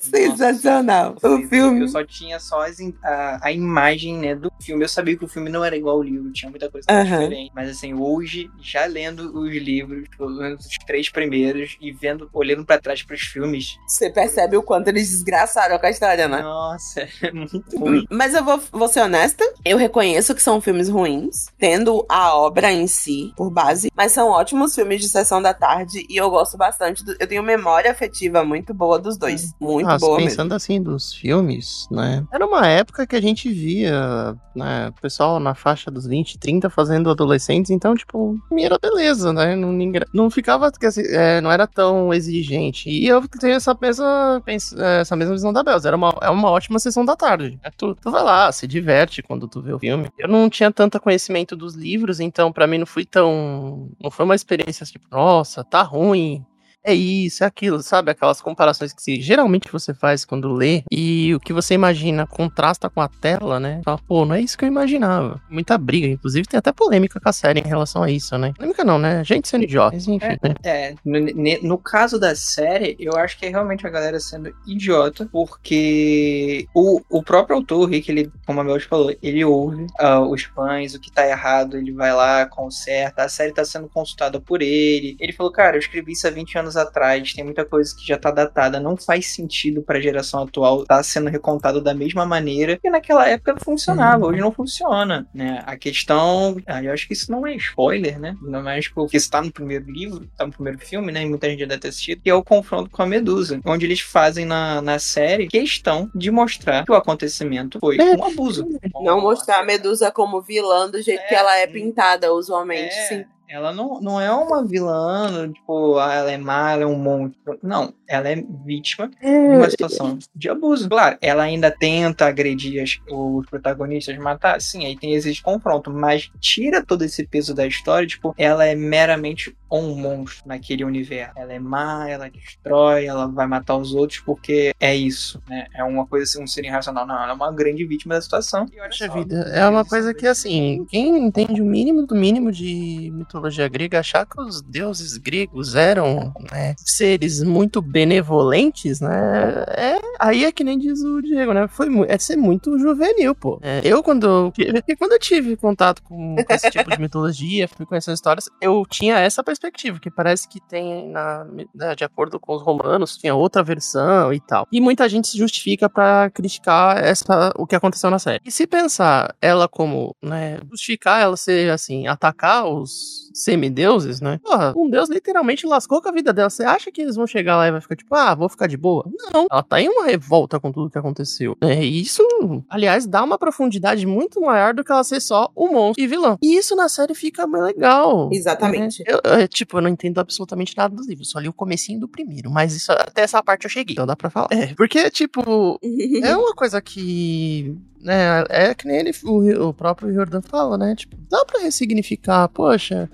Sensacional. Nossa, o filme. Eu só tinha só as a, a imagem, né, do filme. Eu sabia que o filme não era igual ao livro, tinha muita coisa Aham. diferente. Mas assim, hoje, já lendo os livros, pelo menos os três primeiros, e vendo, olhando pra trás pros filmes, Você percebe o quanto eles desgraçaram com a história, né? nossa, é muito ruim. Mas eu vou, vou ser honesta, eu reconheço que são filmes ruins, tendo a obra em si por base, mas são ótimos filmes de sessão da tarde e eu gosto bastante. do- eu tenho memória afetiva muito boa dos dois. Muito Nossa, boa mesmo. pensando assim dos filmes, né? Era uma época que a gente via, né, o pessoal na faixa dos 20, 30 fazendo adolescentes, então, tipo, era beleza, né? Não, não ficava, dizer, é, não era tão exigente. E eu tenho essa mesma, é, essa mesma visão da Belza. Era uma, é uma ótima sessão da tarde. É, Tu, tu vai lá, se diverte quando tu vê o filme. Eu não tinha tanto conhecimento dos livros, então pra mim não foi tão. Não foi uma experiência tipo, nossa, tá ruim é isso, é aquilo, sabe? Aquelas comparações que se- geralmente você faz quando lê e o que você imagina contrasta com a tela, né? Fala, pô, não é isso que eu imaginava. Muita briga, inclusive tem até polêmica com a série em relação a isso, né? Polêmica não, né? Gente sendo idiota, mas enfim, né? É, no, no caso da série, eu acho que é realmente a galera sendo idiota, porque o, o próprio autor, Rick, ele, como a Mel falou, ele ouve ah, os fãs, o que tá errado, ele vai lá, conserta, a série tá sendo consultada por ele. Ele falou, cara, eu escrevi isso há 20 anos atrás, tem muita coisa que já tá datada, não faz sentido pra geração atual, tá sendo recontado da mesma maneira, e naquela época funcionava, hoje não funciona, né? A questão, ah, eu acho que isso não é spoiler, né? Não é mais porque isso tá no primeiro livro, tá no primeiro filme, né? E muita gente já deve ter assistido, que é o confronto com a Medusa, onde eles fazem na, na série questão de mostrar que o acontecimento foi É. um abuso. Não mostrar a Medusa como vilã do jeito É. que ela é pintada, usualmente, É, sim. Ela não, não é uma vilã, tipo, ah, ela é má, ela é um monstro. Não, ela é vítima de uma situação de abuso. Claro, ela ainda tenta agredir as- os protagonistas, matar, sim, aí tem esse confronto, mas tira todo esse peso da história, tipo, ela é meramente um monstro naquele universo. Ela é má, ela destrói, ela vai matar os outros porque é isso, né? É uma coisa assim, um ser irracional. Não, ela é uma grande vítima da situação. E olha Poxa só, vida, é uma coisa que assim, quem entende o mínimo do mínimo de mitologia grega, achar que os deuses gregos eram né, seres muito benevolentes, né? É, aí é que nem diz o Diego, né? Foi, é ser muito juvenil, pô. É, eu, quando, quando eu tive contato com, com esse tipo de mitologia, fui com essas histórias, eu tinha essa perspectiva, que parece que tem, na, né, de acordo com os romanos, tinha outra versão e tal. E muita gente se justifica pra criticar essa, o que aconteceu na série. E se pensar ela como, né, justificar ela ser, assim, atacar os semideuses, né? Porra, um deus literalmente lascou com a vida dela. Você acha que eles vão chegar lá e vai ficar tipo, ah, vou ficar de boa? Não, ela tá em uma revolta com tudo que aconteceu. É, e isso, aliás, dá uma profundidade muito maior do que ela ser só um monstro e vilão. E isso na série fica mais legal. Exatamente. Eu, eu, tipo, eu não entendo absolutamente nada dos livros, só li o comecinho do primeiro, mas isso, até essa parte eu cheguei, então dá pra falar. É, porque, tipo, é uma coisa que né, é que nem ele, o, o próprio Jordan fala, né? Tipo, dá pra ressignificar, poxa,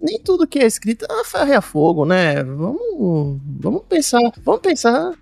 nem tudo que é escrito é e a fogo, né? Vamos, vamos pensar, vamos pensar.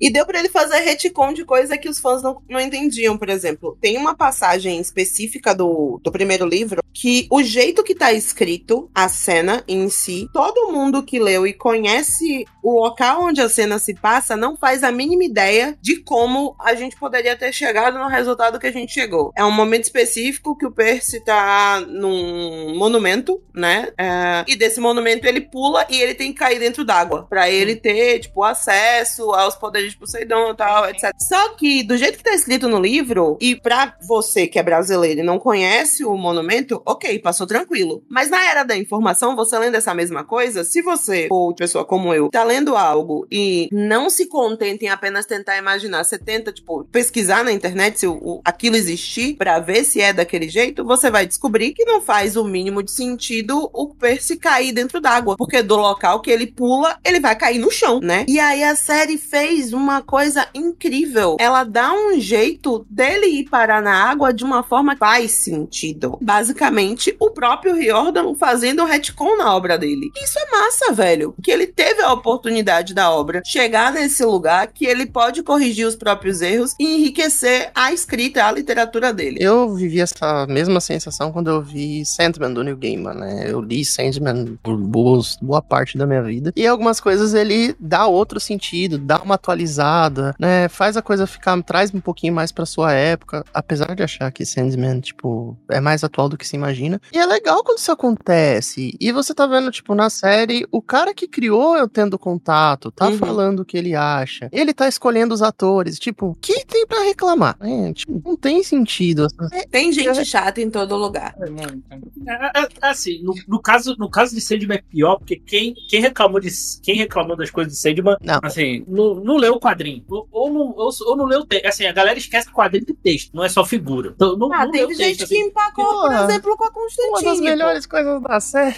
E deu pra ele fazer retcon de coisa que os fãs não, não entendiam, por exemplo. Tem uma passagem específica do, do primeiro livro que o jeito que tá escrito a cena em si, todo mundo que leu e conhece o local onde a cena se passa não faz a mínima ideia de como a gente poderia ter chegado no resultado que a gente chegou. É um momento específico que o Percy tá num monumento, né? É, e desse monumento ele pula e ele tem que cair dentro d'água pra ele ter, tipo, acesso aos poderes de Poseidon e tal, etc. Só que, do jeito que tá escrito no livro, e pra você que é brasileiro e não conhece o monumento, ok, passou tranquilo. Mas na era da informação, você lendo essa mesma coisa, se você, ou pessoa como eu, tá lendo algo e não se contenta em apenas tentar imaginar, você tenta, tipo, pesquisar na internet se o, o- aquilo existir pra ver se é daquele jeito, você vai descobrir que não faz o mínimo de sentido o Percy cair dentro d'água. Porque do local que ele pula, ele vai cair no chão, né? E aí a série fez uma coisa incrível. Ela dá um jeito dele ir parar na água de uma forma que faz sentido. Basicamente, o próprio Riordan fazendo um retcon na obra dele. Isso é massa, velho. Que ele teve a oportunidade da obra chegar nesse lugar que ele pode corrigir os próprios erros e enriquecer a escrita, a literatura dele. Eu vivi essa mesma sensação quando eu vi Sandman do Neil Gaiman, né? Eu li Sandman por boas, boa parte da minha vida. E algumas coisas ele dá outro sentido, dá uma atualizada, né? Faz a coisa ficar, traz um pouquinho mais pra sua época. Apesar de achar que Sandman, tipo, é mais atual do que se imagina. E é legal quando isso acontece. E você tá vendo, tipo, na série, o cara que criou eu tendo contato, tá Uhum. falando o que ele acha. Ele tá escolhendo os atores. Tipo, o que tem pra reclamar? né? Tipo, não tem sentido. Tem gente chata em todo lugar. É, é, é, assim, no, no caso, no caso de Sandman é pior, porque quem, quem, reclamou de, quem reclamou das coisas de Sandman, Não. assim, não, não leu o quadrinho. Ou, ou, não, ou, ou não leu o texto. Assim, a galera esquece que o quadrinho tem texto, não é só figura. Então, não, Ah, não teve gente texto, que assim. empacou, por Porra. exemplo, com a Uma Constantine. das melhores coisas da série.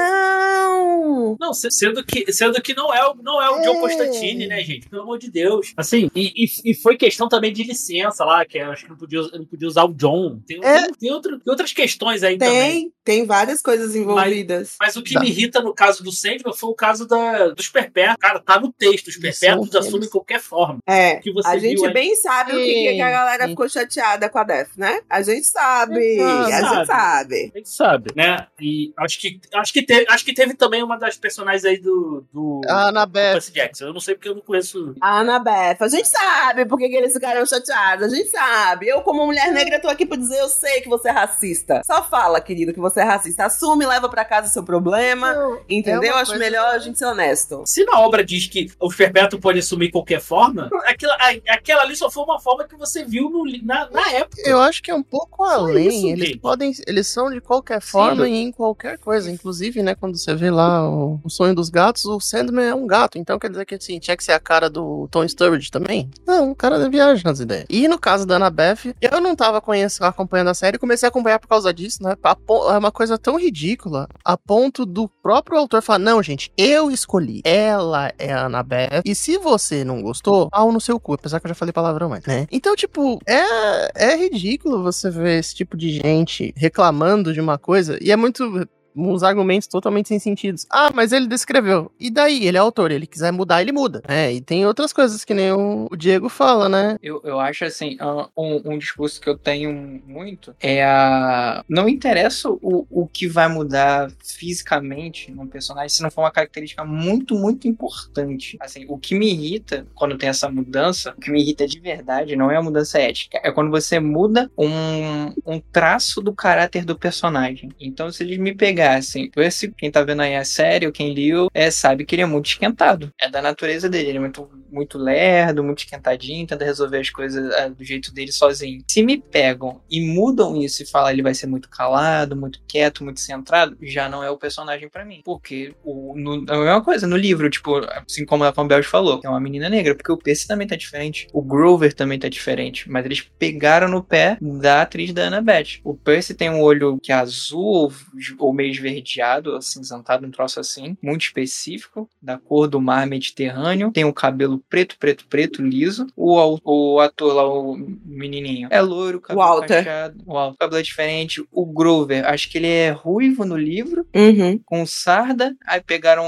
Lacração! Não, se- sendo que, sendo que não é, o- não é o John É. Constantine, né, gente? Pelo amor de Deus. Assim, e, e, e foi questão também de licença lá, que eu acho que não podia, não podia usar o John. Tem, É. tem, tem outro- tem outras questões aí também. Tem, tem várias coisas envolvidas. Mas o que Tá. me irrita no caso do Sandman foi o caso da, dos perpétuos. Cara, tá no texto. Os perpétuos assumem eles. qualquer forma. É, que você a gente viu bem sabe o que, que a galera Sim. ficou chateada com a Death, né? A gente sabe, Sabe. a gente sabe. A gente sabe, né? E acho que, acho que, teve, acho que teve também uma das personagens aí do, do, A do Annabeth. Jackson. Eu não sei porque eu não conheço. A Annabeth, a gente sabe por que, que eles ficaram chateados, a gente sabe. Eu, como mulher negra, tô aqui pra dizer, eu sei que você é racista. Só fala, querido, que você é racista. Assume, leva pra casa seu problema, entendeu? é uma Acho coisa- melhor a gente ser honesto. Se na obra diz que os perpétuos podem assumir qualquer forma, aquela, a- aquela ali só foi uma forma que você viu no na, na época. Eu acho que é um pouco além. isso, eles gente. podem. Eles são de qualquer forma e em qualquer coisa. Inclusive, né, quando você vê lá o, o sonho dos gatos, o Sandman é um gato. Então quer dizer que assim, tinha que ser a cara do Tom Sturridge também? Não, o cara viaja nas ideias. E no caso da Annabeth, eu não tava conhecendo, acompanhando a série, comecei a acompanhar por causa disso, né? A É uma coisa tão ridícula, a ponto do próprio autor falar: não, gente, eu escolhi. Ela é a Annabeth. E se você não gostou, pau no seu cu. Apesar que eu já falei palavrão antes, né? Então, tipo, é, é ridículo você ver esse tipo de gente reclamando de uma coisa. E é muito. Uns argumentos totalmente sem sentido. Ah, mas ele descreveu. E daí? Ele é autor. Ele quiser mudar, ele muda. É, e tem outras coisas que nem o, Diego fala, né? Eu, eu acho assim, ah, um, um discurso que eu tenho muito é a. Não interessa o, o que vai mudar fisicamente num personagem se não for uma característica muito, muito importante. Assim, o que me irrita quando tem essa mudança, o que me irrita de verdade não é a mudança ética, é quando você muda um, um traço do caráter do personagem. Então, se eles me pegarem pegassem. Esse, quem tá vendo aí a série, ou quem liu, é, sabe que ele é muito esquentado. É da natureza dele. Ele é muito, muito lerdo, muito esquentadinho, tenta resolver as coisas é, do jeito dele sozinho. Se me pegam e mudam isso e falam ele vai ser muito calado, muito quieto, muito centrado, já não é o personagem para mim. Porque o, no, é a mesma coisa no livro, tipo, assim como a Campbell falou, é uma menina negra, porque o Percy também tá diferente, o Grover também tá diferente, mas eles pegaram no pé da atriz da Annabeth. O Percy tem um olho que é azul ou meio esverdeado, acinzentado, um troço assim, muito específico, da cor do mar Mediterrâneo, tem o cabelo preto, preto, preto, liso. O, o ator lá, o menininho, é loiro, cabelo Walter. cacheado, o cabelo é diferente. O Grover, acho que ele é ruivo no livro, Uhum. com sarda. Aí pegaram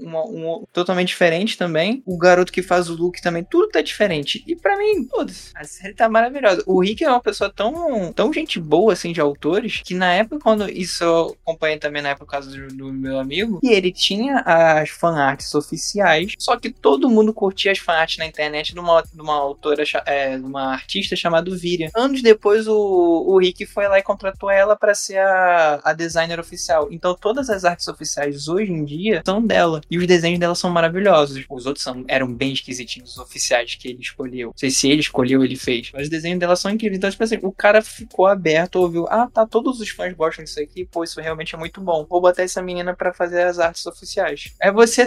uma, um totalmente diferente também. O garoto que faz o Luke também, tudo tá diferente. E pra mim, todos, a série tá maravilhosa. O Rick é uma pessoa tão, tão gente boa, assim, de autores, que na época, quando isso acompanhei também na época, do, do meu amigo, e ele tinha as fanarts oficiais, só que todo mundo curtia as fanarts na internet de uma, de uma autora, é, de uma artista chamada Viria. Anos depois, o, o Rick foi lá e contratou ela pra ser a, a designer oficial. Então, todas as artes oficiais hoje em dia são dela. E os desenhos dela são maravilhosos. Os outros são, eram bem esquisitinhos, os oficiais que ele escolheu. Não sei se ele escolheu, ele fez. Mas os desenhos dela são incríveis. Então, tipo assim, o cara ficou aberto, ouviu, ah, tá, todos os fãs gostam disso aqui, pô, isso realmente é muito bom. Vou botar essa menina pra fazer as artes oficiais. É você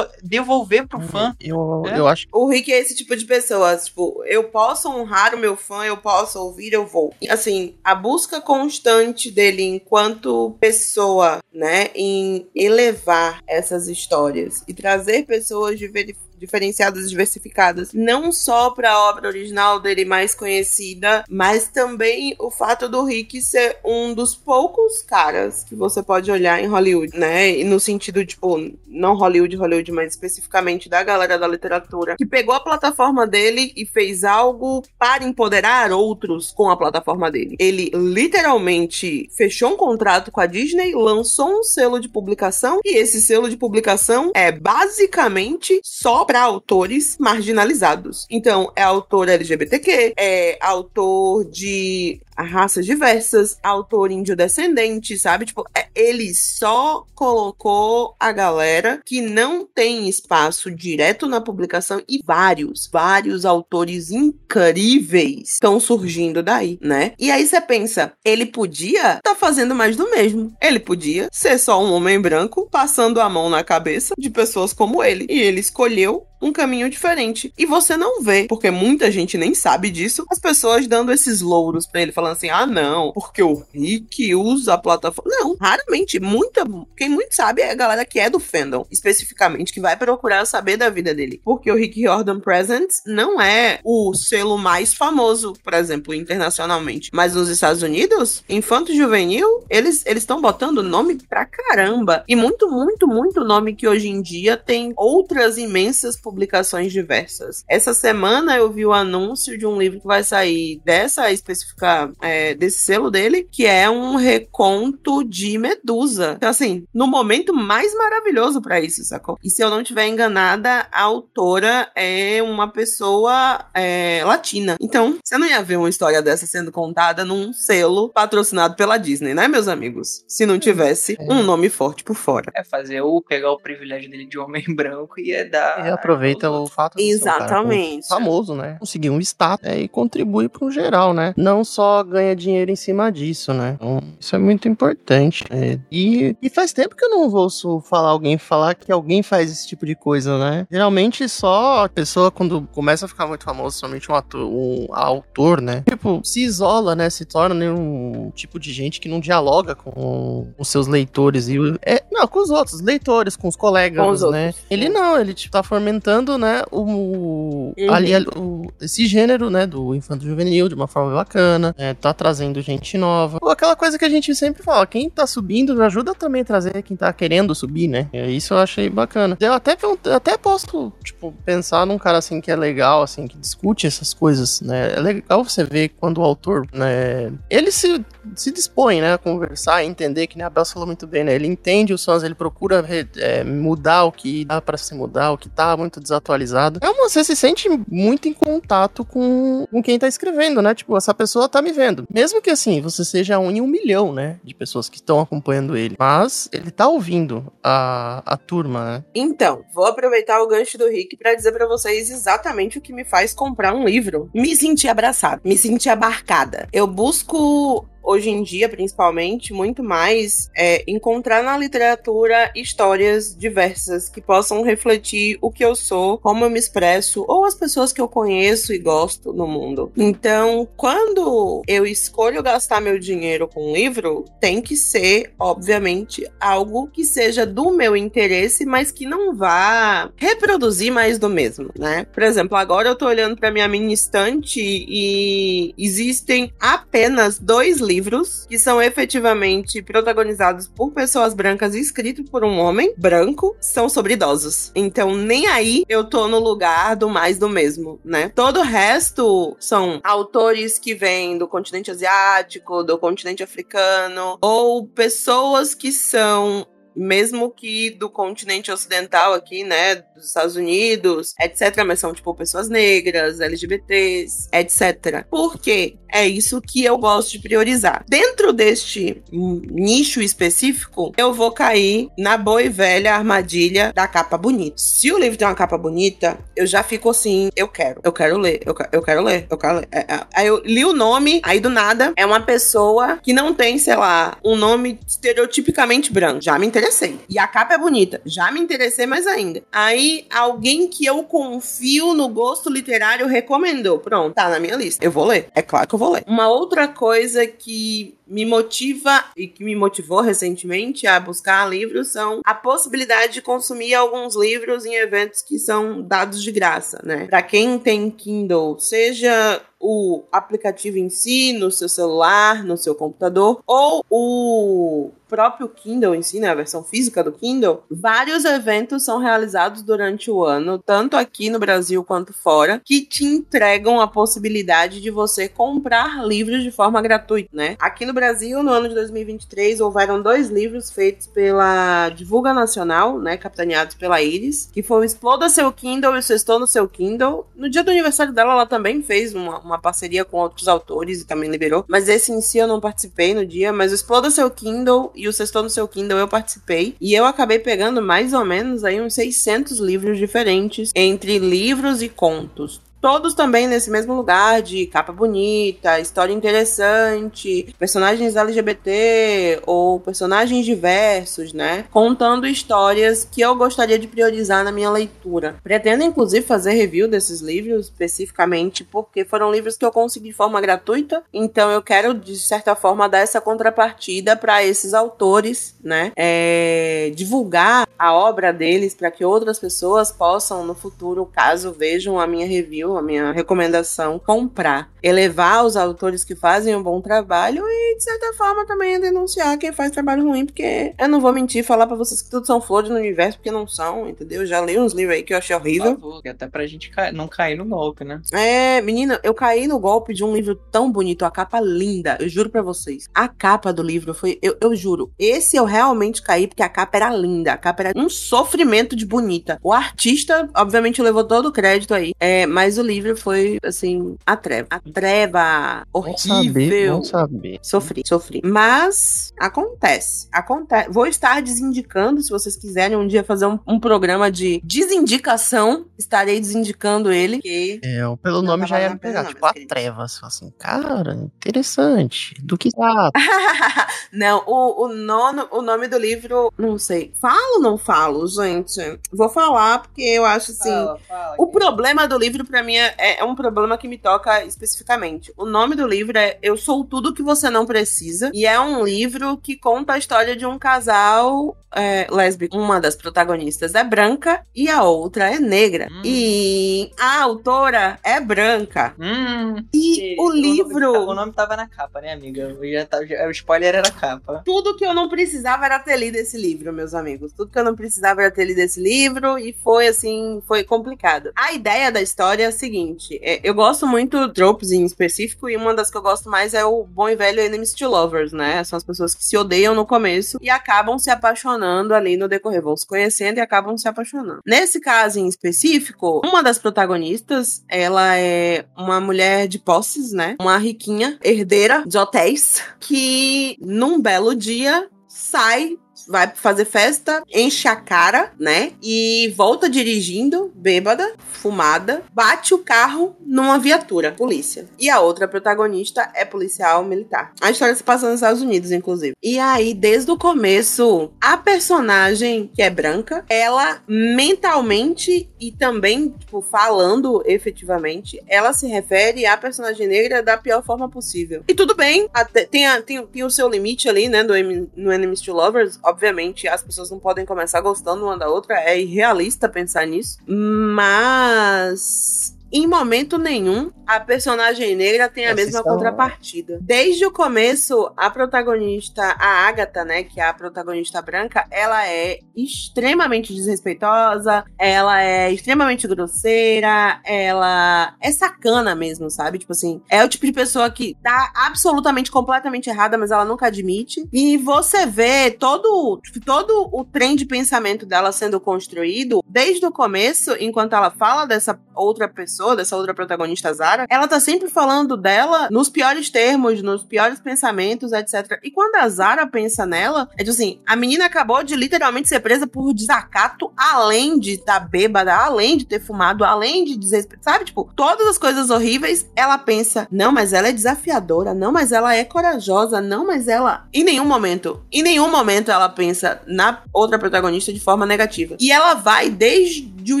devolver pro fã. Eu, É? eu acho O Rick é esse tipo de pessoa, tipo, eu posso honrar o meu fã, eu posso ouvir, eu vou. Assim, a busca constante dele enquanto pessoa, né, em elevar essas histórias e trazer pessoas diver- diferenciadas, diversificadas, não só para a obra original dele mais conhecida, mas também o fato do Rick ser um dos poucos caras que você pode olhar em Hollywood, né? E no sentido, tipo, não Hollywood, Hollywood, mas especificamente da galera da literatura, que pegou a plataforma dele e fez algo para empoderar outros com a plataforma dele. Ele literalmente fechou um contrato com a Disney, lançou um selo de publicação e esse selo de publicação é basicamente só para autores marginalizados. Então, é autor LGBTQ, é autor de raças diversas, autor índio descendente, sabe? Tipo, é- ele só colocou a galera que não tem espaço direto na publicação e vários, vários autores incríveis estão surgindo daí, né? E aí você pensa, ele podia tá fazendo mais do mesmo. Ele podia ser só um homem branco passando a mão na cabeça de pessoas como ele. E ele escolheu um caminho diferente. E você não vê, porque muita gente nem sabe disso, as pessoas dando esses louros pra ele, falando assim: ah, não, porque o Rick usa a plataforma. Não, raramente. Muita. Quem muito sabe é a galera que é do fandom, especificamente, que vai procurar saber da vida dele. Porque o Rick Jordan Presents não é o selo mais famoso, por exemplo, internacionalmente. Mas nos Estados Unidos, Infanto Juvenil, eles estão botando nome pra caramba. E muito, muito, muito nome que hoje em dia tem outras imensas publicações diversas. Essa semana eu vi o anúncio de um livro que vai sair dessa específica, é, desse selo dele, que é um reconto de Medusa. Então, assim, no momento mais maravilhoso pra isso, sacou? E se eu não estiver enganada, a autora é uma pessoa é, latina. Então, você não ia ver uma história dessa sendo contada num selo patrocinado pela Disney, né, meus amigos? Se não tivesse um nome forte por fora. É fazer o pegar o privilégio dele de homem branco e é dar. E aproveita o fato de ser um cara Exatamente. famoso, né? Conseguir um status é, e contribui para um geral, né? Não só ganha dinheiro em cima disso, né? Então, isso é muito importante. é. E, e faz tempo que eu não ouço falar alguém falar que alguém faz esse tipo de coisa, né? Geralmente só a pessoa quando começa a ficar muito famoso, somente um ator, um autor, né? Tipo, se isola, né? Se torna um tipo de gente que não dialoga com os seus leitores e é, não, com os outros leitores, com os colegas, Com os né? outros. Ele não, ele tipo, tá fomentando, né, o, Uhum. ali, o- esse gênero, né, do infanto juvenil de uma forma bacana, né, tá trazendo gente nova. Pô, aquela coisa que a gente sempre fala, quem tá subindo ajuda também a trazer quem tá querendo subir, né? É, Isso eu achei bacana. Eu até, pergunt- até posso, tipo, pensar num cara assim que é legal, assim, que discute essas coisas, né? É legal você ver quando o autor, né, ele se, se dispõe, né, a conversar e entender, que nem a Bel falou muito bem, né? Ele entende o pessoas, ele procura é, mudar o que dá para se mudar, o que tá muito desatualizado. É uma, você se sente muito em contato com, com quem tá escrevendo, né? Tipo, essa pessoa tá me vendo. Mesmo que assim, você seja um em um milhão, né? De pessoas que estão acompanhando ele. Mas ele tá ouvindo a, a turma, né? Então, vou aproveitar o gancho do Rick para dizer para vocês exatamente o que me faz comprar um livro. Me sentir abraçada, me sentir abarcada. Eu busco hoje em dia, principalmente, muito mais é encontrar na literatura histórias diversas que possam refletir o que eu sou, como eu me expresso, ou as pessoas que eu conheço e gosto no mundo. Então, quando eu escolho gastar meu dinheiro com um livro, tem que ser, obviamente, algo que seja do meu interesse, mas que não vá reproduzir mais do mesmo, né? Por exemplo, agora eu tô olhando para minha mini estante e existem apenas dois livros livros que são efetivamente protagonizados por pessoas brancas e escritos por um homem branco, são sobre idosos. Então, nem aí eu tô no lugar do mais do mesmo, né? Todo o resto são autores que vêm do continente asiático, do continente africano, ou pessoas que são mesmo que do continente ocidental aqui, né, dos Estados Unidos, etc, mas são tipo pessoas negras, LGBTs, etc. Por quê? É isso que eu gosto de priorizar. Dentro deste nicho específico, eu vou cair na boa e velha armadilha da capa bonita. Se o livro tem uma capa bonita, eu já fico assim, eu quero, eu quero ler, eu, eu quero ler, eu quero ler. É, é. Aí eu li o nome, aí do nada é uma pessoa que não tem, sei lá, um nome estereotipicamente branco. Já me interessei. E a capa é bonita. Já me interessei mais ainda. Aí alguém que eu confio no gosto literário recomendou. Pronto, tá na minha lista. Eu vou ler. É claro que eu vou ler. Uma outra coisa que me motiva e que me motivou recentemente a buscar livros são a possibilidade de consumir alguns livros em eventos que são dados de graça, né? Para quem tem Kindle, seja o aplicativo em si no seu celular, no seu computador, ou o próprio Kindle em si, né, a versão física do Kindle, vários eventos são realizados durante o ano, tanto aqui no Brasil quanto fora, que te entregam a possibilidade de você comprar livros de forma gratuita, né? Aqui no Brasil, no ano de 2023, houveram dois livros feitos pela Divulga Nacional, né, capitaneados pela Iris, que foi o Exploda Seu Kindle e o Sextou no Seu Kindle. No dia do aniversário dela, ela também fez uma, uma parceria com outros autores e também liberou, mas esse em si eu não participei no dia, mas o Exploda Seu Kindle e o Sextou no Seu Kindle eu participei, e eu acabei pegando mais ou menos aí uns 600 livros diferentes, entre livros e contos todos também nesse mesmo lugar de capa bonita, história interessante, personagens LGBT ou personagens diversos, né? Contando histórias que eu gostaria de priorizar na minha leitura. Pretendo, inclusive, fazer review desses livros especificamente porque foram livros que eu consegui de forma gratuita, então eu quero, de certa forma, dar essa contrapartida para esses autores, né? É, divulgar a obra deles para que outras pessoas possam, no futuro, caso vejam a minha review, a minha recomendação, comprar. Elevar os autores que fazem um bom trabalho e, de certa forma, também denunciar quem faz trabalho ruim, porque eu não vou mentir falar para vocês que tudo são flores no universo, porque não são, entendeu? Já li uns livros aí que eu achei horrível. Favor, até pra gente não cair no golpe, né? É, menina, eu caí no golpe de um livro tão bonito, a capa linda, eu juro para vocês. A capa do livro foi, eu, eu juro, esse eu realmente caí porque a capa era linda, a capa era um sofrimento de bonita. O artista, obviamente, levou todo o crédito aí, é, mas o livro foi, assim, a treva. A treva. Horrível. Vamos saber. Sofri, sofri. Mas acontece. Acontece. Vou estar desindicando, se vocês quiserem um dia fazer um, um programa de desindicação, estarei desindicando ele. Que é, pelo nome já ia pegar, tipo, a trevas. Assim, cara, interessante. Do que tá? não, o, o, nono, o nome do livro, não sei. Falo ou não falo, gente? Vou falar, porque eu acho assim. Fala, fala, o problema do livro, para mim, é, é, um problema que me toca especificamente. O nome do livro é Eu Sou Tudo Que Você Não Precisa. E é um livro que conta a história de um casal é, lésbico. Uma das protagonistas é branca e a outra é negra. Hum. E a autora é branca. Hum. E o, o livro. Nome, o nome tava na capa, né, amiga? Já tá, já, o spoiler era a capa. Tudo que eu não precisava era ter lido esse livro, meus amigos. Tudo que eu não precisava era ter lido esse livro. E foi assim, foi complicado. A ideia da história seguinte: é, eu gosto muito de tropes em específico, e uma das que eu gosto mais é o bom e velho Enemies to Lovers, né? São as pessoas que se odeiam no começo e acabam se apaixonando ali no decorrer, vão se conhecendo e acabam se apaixonando. Nesse caso em específico, uma das protagonistas, ela é uma mulher de posses, né? Uma riquinha, herdeira de hotéis, que num belo dia sai vai fazer festa, enche a cara, né? E volta dirigindo, bêbada, fumada, bate o carro numa viatura, polícia. E a outra protagonista é policial militar. A história se passa nos Estados Unidos, inclusive. E aí, desde o começo, a personagem que é branca, ela mentalmente e também, tipo, falando efetivamente, ela se refere à personagem negra da pior forma possível. E tudo bem, até, tem, a, tem, tem o seu limite ali, né, do, no Enemies to Lovers, obviamente as pessoas não podem começar gostando uma da outra, é irrealista pensar nisso. Mas em momento nenhum a personagem negra tem a Essa mesma contrapartida. Desde o começo, a protagonista, a Agatha, né, que é a protagonista branca, ela é extremamente desrespeitosa, ela é extremamente grosseira, ela é sacana mesmo, sabe? Tipo assim, é o tipo de pessoa que tá absolutamente, completamente errada, mas ela nunca admite. E você vê todo, todo o trem de pensamento dela sendo construído desde o começo, enquanto ela fala dessa outra pessoa, dessa outra protagonista Zara, ela tá sempre falando dela nos piores termos, nos piores pensamentos, etc. E quando a Zara pensa nela, é tipo assim, a menina acabou de literalmente ser presa por desacato, além de estar tá bêbada, além de ter fumado, além de dizer, sabe, tipo, todas as coisas horríveis, ela pensa, não, mas ela é desafiadora, não, mas ela é corajosa, não, mas ela, em nenhum momento, em nenhum momento ela pensa na outra protagonista de forma negativa. E ela vai desde o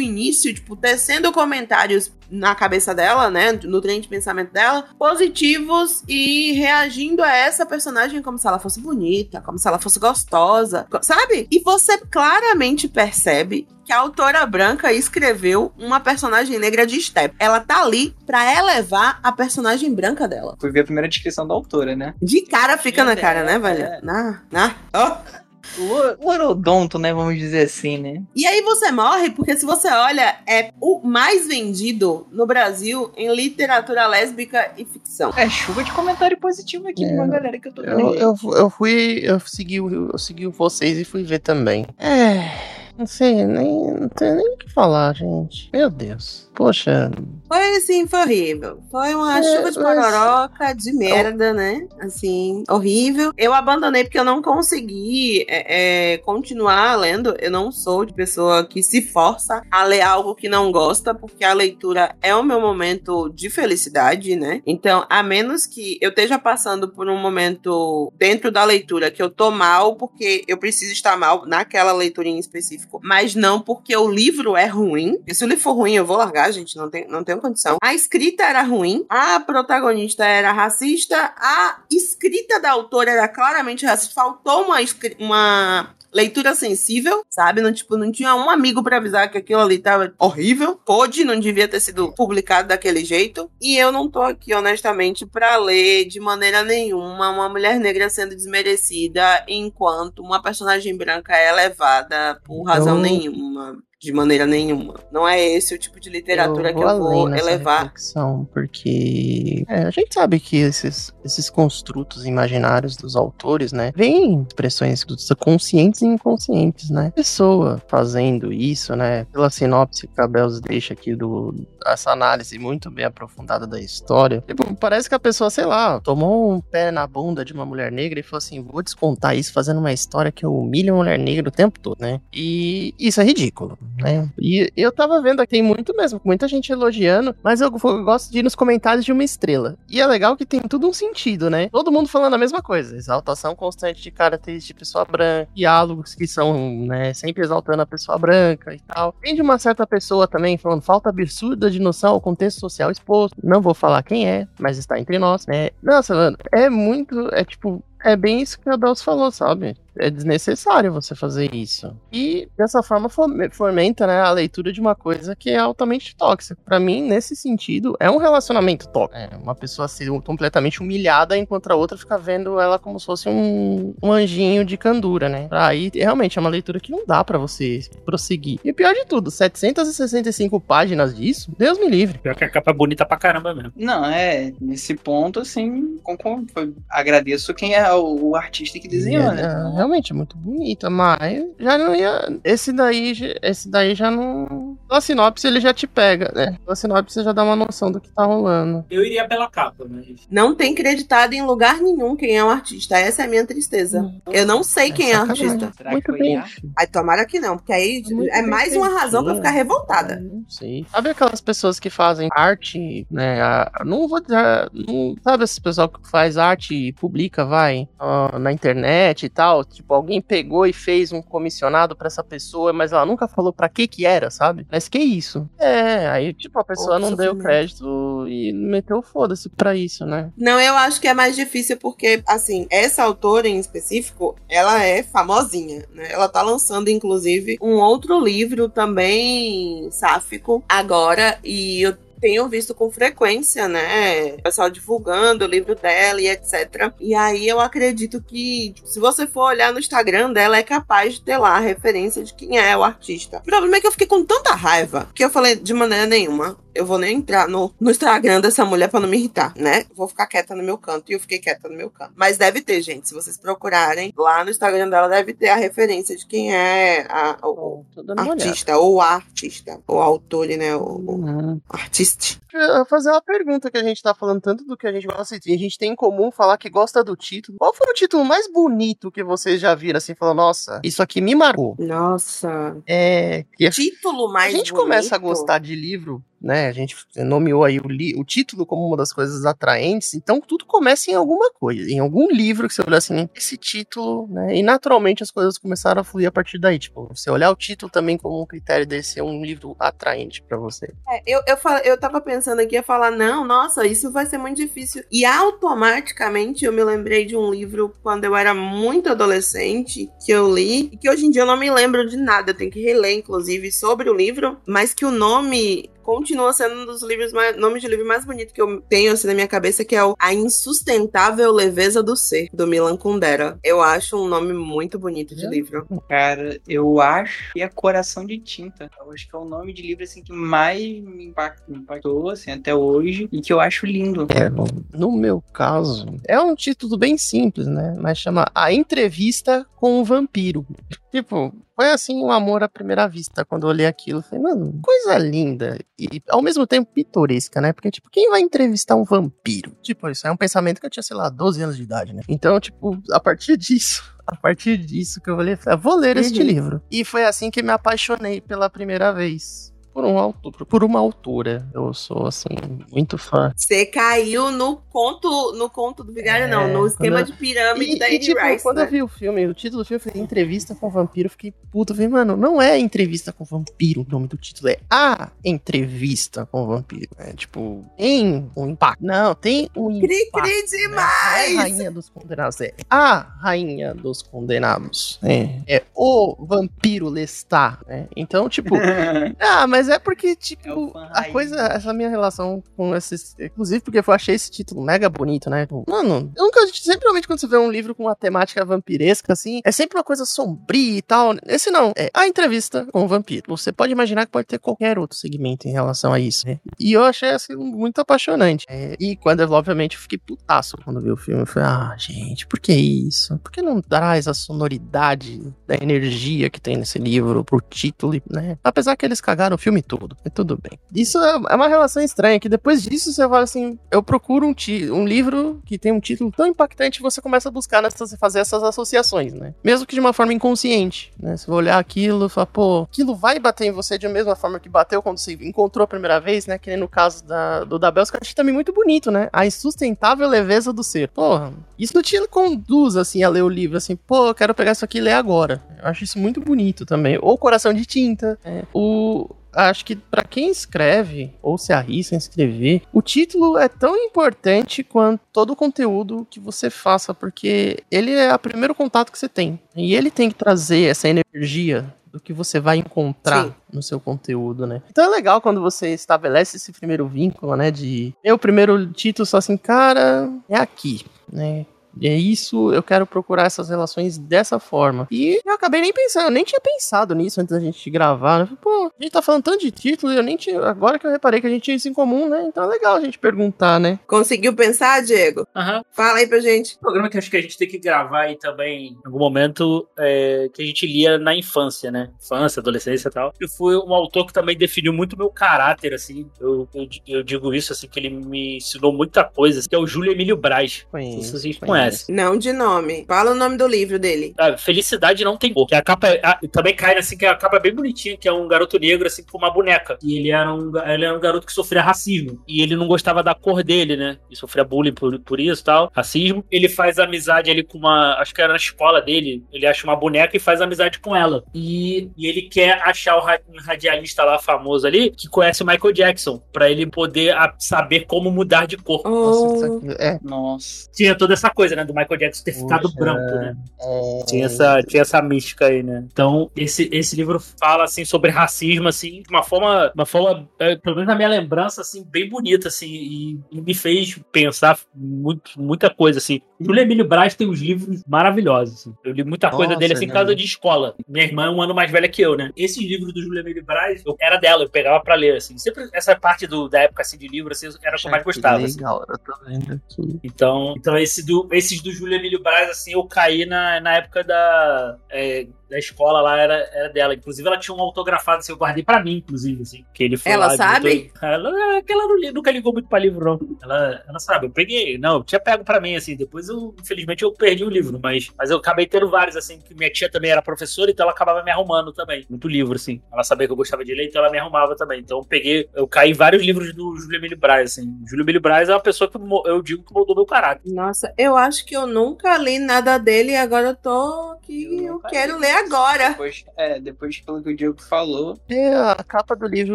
início, tipo, tecendo comentários na cabeça dela, né, no trem de pensamento dela, positivos e reagindo a essa personagem como se ela fosse bonita, como se ela fosse gostosa, sabe? E você claramente percebe que a autora branca escreveu uma personagem negra de step. Ela tá ali pra elevar a personagem branca dela. Fui ver a primeira descrição da autora, né? De cara fica na cara, né, velho? É. Na, na. Oh. O orodonto, né? Vamos dizer assim, né? E aí você morre porque se você olha, é o mais vendido no Brasil em literatura lésbica e ficção. É chuva de comentário positivo aqui é, de uma galera que eu tô vendo. Eu, eu, eu, fui, eu segui, eu segui vocês e fui ver também. É. Não sei, nem, não tenho nem o que falar, gente. Meu Deus. Poxa. Foi assim, foi horrível. Foi uma é, chuva de pororoca, de merda, né? Assim, horrível. Eu abandonei porque eu não consegui é, é, continuar lendo. Eu não sou de pessoa que se força a ler algo que não gosta, porque a leitura é o meu momento de felicidade, né? Então, a menos que eu esteja passando por um momento dentro da leitura que eu tô mal, porque eu preciso estar mal naquela leitura em específico mas não porque o livro é ruim. E se o livro for ruim, eu vou largar, gente, não, tem, não tenho condição. A escrita era ruim, a protagonista era racista, a escrita da autora era claramente racista. Faltou uma, uma leitura sensível, sabe? Não, tipo, não tinha um amigo para avisar que aquilo ali tava horrível. Pode, não devia ter sido publicado daquele jeito. E eu não tô aqui, honestamente, para ler de maneira nenhuma uma mulher negra sendo desmerecida enquanto uma personagem branca é levada por razão então... nenhuma de maneira nenhuma. Não é esse o tipo de literatura eu que eu vou elevar. Reflexão, porque é, a gente sabe que esses, esses construtos imaginários dos autores, né, vêm expressões conscientes e inconscientes, né? Pessoa fazendo isso, né, pela sinopse que a Belz deixa aqui do essa análise muito bem aprofundada da história. Tipo, parece que a pessoa, sei lá, tomou um pé na bunda de uma mulher negra e falou assim: vou descontar isso fazendo uma história que humilha a mulher negra o tempo todo, né? E isso é ridículo né? E eu tava vendo que tem muito mesmo, muita gente elogiando, mas eu, eu, gosto de ir nos comentários de uma estrela. E é legal que tem tudo um sentido, né? Todo mundo falando a mesma coisa. Exaltação constante de características de pessoa branca, diálogos que são, né, sempre exaltando a pessoa branca e tal. Tem de uma certa pessoa também falando falta absurda de noção ao contexto social exposto. Não vou falar quem é, mas está entre nós, né? Nossa, mano, é muito. É tipo. É bem isso que a Bells falou, sabe? É desnecessário você fazer isso. E dessa forma fomenta, né, a leitura de uma coisa que é altamente tóxica. Para mim, nesse sentido, é um relacionamento tóxico. É uma pessoa ser completamente humilhada enquanto a outra fica vendo ela como se fosse um, um anjinho de candura, né? Aí realmente é uma leitura que não dá para você prosseguir. E pior de tudo, 765 páginas disso, Deus me livre. Pior que a capa é bonita pra caramba mesmo. Não, é, nesse ponto, assim, concordo, agradeço quem é o, o artista que desenhou, é, né? É, realmente é muito bonita, mas já não ia. Esse daí, esse daí já não. Na sinopse ele já te pega, né? Na sinopse já dá uma noção do que tá rolando. Eu iria pela capa, mas. Não tem creditado em lugar nenhum quem é o artista. Essa é a minha tristeza. Hum. Eu não sei quem é, o artista. Será muito bem. Aí tomara que não, porque aí é, é mais uma razão para ficar revoltada. Não sei. Sabe aquelas pessoas que fazem arte, né? Não vou dizer. Não, sabe esse pessoal que faz arte e publica, vai, uh, na internet e tal? Tipo, alguém pegou e fez um comissionado para essa pessoa, mas ela nunca falou para que que era, sabe? Mas que isso? É, aí, tipo, a pessoa não deu crédito e meteu foda-se pra isso, né? Não, eu acho que é mais difícil porque, assim, essa autora em específico, ela é famosinha, né? Ela tá lançando, inclusive, um outro livro também sáfico agora, e eu tenho visto com frequência, né? O pessoal divulgando o livro dela e etc. E aí eu acredito que, tipo, se você for olhar no Instagram dela, é capaz de ter lá a referência de quem é o artista. O problema é que eu fiquei com tanta raiva que eu falei de maneira nenhuma eu vou nem entrar no, no Instagram dessa mulher pra não me irritar, né? Vou ficar quieta no meu canto. E eu fiquei quieta no meu canto. Mas deve ter, gente. Se vocês procurarem, lá no Instagram dela deve ter a referência de quem é a, o artista, ou a artista, ou autor, né? O, uhum. artista. Eu vou fazer uma pergunta que a gente tá falando tanto do que a gente gosta e a gente tem em comum falar que gosta do título. Qual foi o título mais bonito que vocês já viram assim? Falou, nossa, isso aqui me marcou. Nossa. É. Título mais A gente bonito? começa a gostar de livro né? A gente nomeou aí o, o, título como uma das coisas atraentes, então tudo começa em alguma coisa, em algum livro que você olha assim, esse título, né? E naturalmente as coisas começaram a fluir a partir daí. Tipo, você olhar o título também como um critério desse ser um livro atraente para você. É, eu, eu, eu tava pensando aqui a falar, não, nossa, isso vai ser muito difícil. E automaticamente eu me lembrei de um livro quando eu era muito adolescente, que eu li, e que hoje em dia eu não me lembro de nada, eu tenho que reler, inclusive, sobre o livro, mas que o nome continua sendo um dos livros mais, nomes de livro mais bonito que eu tenho assim na minha cabeça, que é o A Insustentável Leveza do Ser, do Milan Kundera. Eu acho um nome muito bonito de é. livro. Cara, eu acho que é Coração de Tinta. Eu acho que é o nome de livro assim que mais me impactou assim até hoje e que eu acho lindo. É, no meu caso, é um título bem simples, né? Mas chama A Entrevista com o Vampiro. Tipo, foi assim um amor à primeira vista quando eu olhei aquilo. Falei, mano, coisa linda. E ao mesmo tempo pitoresca, né? Porque, tipo, quem vai entrevistar um vampiro? Tipo, isso é um pensamento que eu tinha, sei lá, 12 anos de idade, né? Então, tipo, a partir disso, a partir disso que eu falei, vou ler uhum. este livro. E foi assim que me apaixonei pela primeira vez por um autor, por uma autora. Eu sou assim muito fã. Você caiu no conto, no conto do Vigário, é, não, no esquema eu... de pirâmide e, da Anne tipo, Rice. Quando né? eu vi o filme, o título do filme foi Entrevista com o Vampiro, eu fiquei puto, eu falei, mano, não é Entrevista com o Vampiro, o nome do título é A Entrevista com o Vampiro. É tipo, tem um impacto. Não, tem um impacto. Cri, cri né? demais! É a Rainha dos Condenados, é a Rainha dos Condenados. É, é o Vampiro Lestat, né? Então, tipo, ah, mas mas é porque, tipo, é a coisa, essa minha relação com esses. Inclusive, porque eu achei esse título mega bonito, né? Tipo, mano, eu nunca. Sempre, quando você vê um livro com uma temática vampiresca, assim, é sempre uma coisa sombria e tal. Esse não. É a entrevista com o vampiro. Você pode imaginar que pode ter qualquer outro segmento em relação a isso, né? E eu achei, assim, muito apaixonante. É, e quando, eu, obviamente, eu fiquei putaço quando vi o filme. Eu falei, ah, gente, por que isso? Por que não traz a sonoridade da energia que tem nesse livro pro título, né? Apesar que eles cagaram o filme filme todo. É tudo bem. Isso é, é uma relação estranha, que depois disso você fala assim, eu procuro um, um livro que tem um título tão impactante você começa a buscar nessas, fazer essas associações, né? Mesmo que de uma forma inconsciente, né? Você vai olhar aquilo e falar, pô, aquilo vai bater em você de mesma forma que bateu quando você encontrou a primeira vez, né? Que nem no caso da, do da Belska, eu achei também muito bonito, né? A insustentável leveza do ser. Porra, isso te conduz, assim, a ler o livro, assim, pô, eu quero pegar isso aqui e ler agora. Eu acho isso muito bonito também. Ou Coração de Tinta, é, o acho que pra quem escreve ou se arrisca em escrever, o título é tão importante quanto todo o conteúdo que você faça, porque ele é o primeiro contato que você tem. E ele tem que trazer essa energia do que você vai encontrar Sim. no seu conteúdo, né? Então é legal quando você estabelece esse primeiro vínculo, né? De eu primeiro título só assim, cara, é aqui, né? E é isso, eu quero procurar essas relações dessa forma. E eu acabei nem pensando, eu nem tinha pensado nisso antes da gente gravar. Né? Eu falei, Pô, a gente tá falando tanto de título e eu nem tinha. Agora que eu reparei que a gente tinha isso em comum, né? Então é legal a gente perguntar, né? Conseguiu pensar, Diego? Aham. Fala aí pra gente. Um programa que acho que a gente tem que gravar aí também, em algum momento, é, que a gente lia na infância, né? Infância, adolescência e tal. E foi um autor que também definiu muito meu caráter, assim. Eu, eu, eu digo isso, assim, que ele me ensinou muita coisa, assim, que é o Júlio Emílio Braz. Não sei se Conheço, vocês conheço. Conhecem. Não de nome. Fala o nome do livro dele. Ah, Felicidade não tem cor. Que a capa é- ah, também cai assim, que a capa é bem bonitinha, que é um garoto negro, assim, com uma boneca. E ele era um, ele era um garoto que sofria racismo. E ele não gostava da cor dele, né? E sofria bullying por, por isso e tal, racismo. Ele faz amizade ali com uma. Acho que era na escola dele. Ele acha uma boneca e faz amizade com ela. E, e ele quer achar o ra- um radialista lá famoso ali que conhece o Michael Jackson. Pra ele poder ah, saber como mudar de cor. Nossa, Oh, isso aqui- é, Nossa. Tinha toda essa coisa, né? Do Michael Jackson ter ficado Puxa. branco, né? é, Tinha essa, tinha essa mística aí, né? Então, esse, esse livro fala, assim, sobre racismo, assim, de uma forma, uma forma, é, pelo menos na minha lembrança, assim, bem bonita, assim, e, e me fez pensar muito, muita coisa, assim. O Júlio Emílio Braz tem uns livros maravilhosos, assim. Eu li muita coisa Nossa, dele, assim, em né? casa de escola. Minha irmã é um ano mais velha que eu, né? Esses livros do Júlio Emílio Braz, eu era dela, eu pegava pra ler, assim. Sempre essa parte do, da época, assim, de livro, assim, era o que eu mais que gostava, assim. Legal, eu tô vendo aqui. Então, então esse do, esses do Júlio Emílio Braz, assim, eu caí na, na época da, é, da escola lá, era, era dela. Inclusive, ela tinha um autografado, assim, eu guardei pra mim, inclusive, assim. Que ele foi Ela lá, sabe? Ela, é que ela não nunca ligou muito pra livro, não. Ela, ela sabe, eu peguei. Não, eu tinha pego pra mim, assim. Depois, eu, infelizmente, eu perdi o livro, mas, mas eu acabei tendo vários, assim, que minha tia também era professora, então ela acabava me arrumando também. Muito livro, assim. Ela sabia que eu gostava de ler, então ela me arrumava também. Então, eu peguei, eu caí em vários livros do Júlio Emílio Braz, assim. Júlio Emílio Braz é uma pessoa que eu digo que moldou meu caráter. Nossa, eu acho que eu nunca li nada dele e agora eu tô que eu nunca quero ler agora. Depois, é, depois pelo que o Diego falou. É, a capa do livro,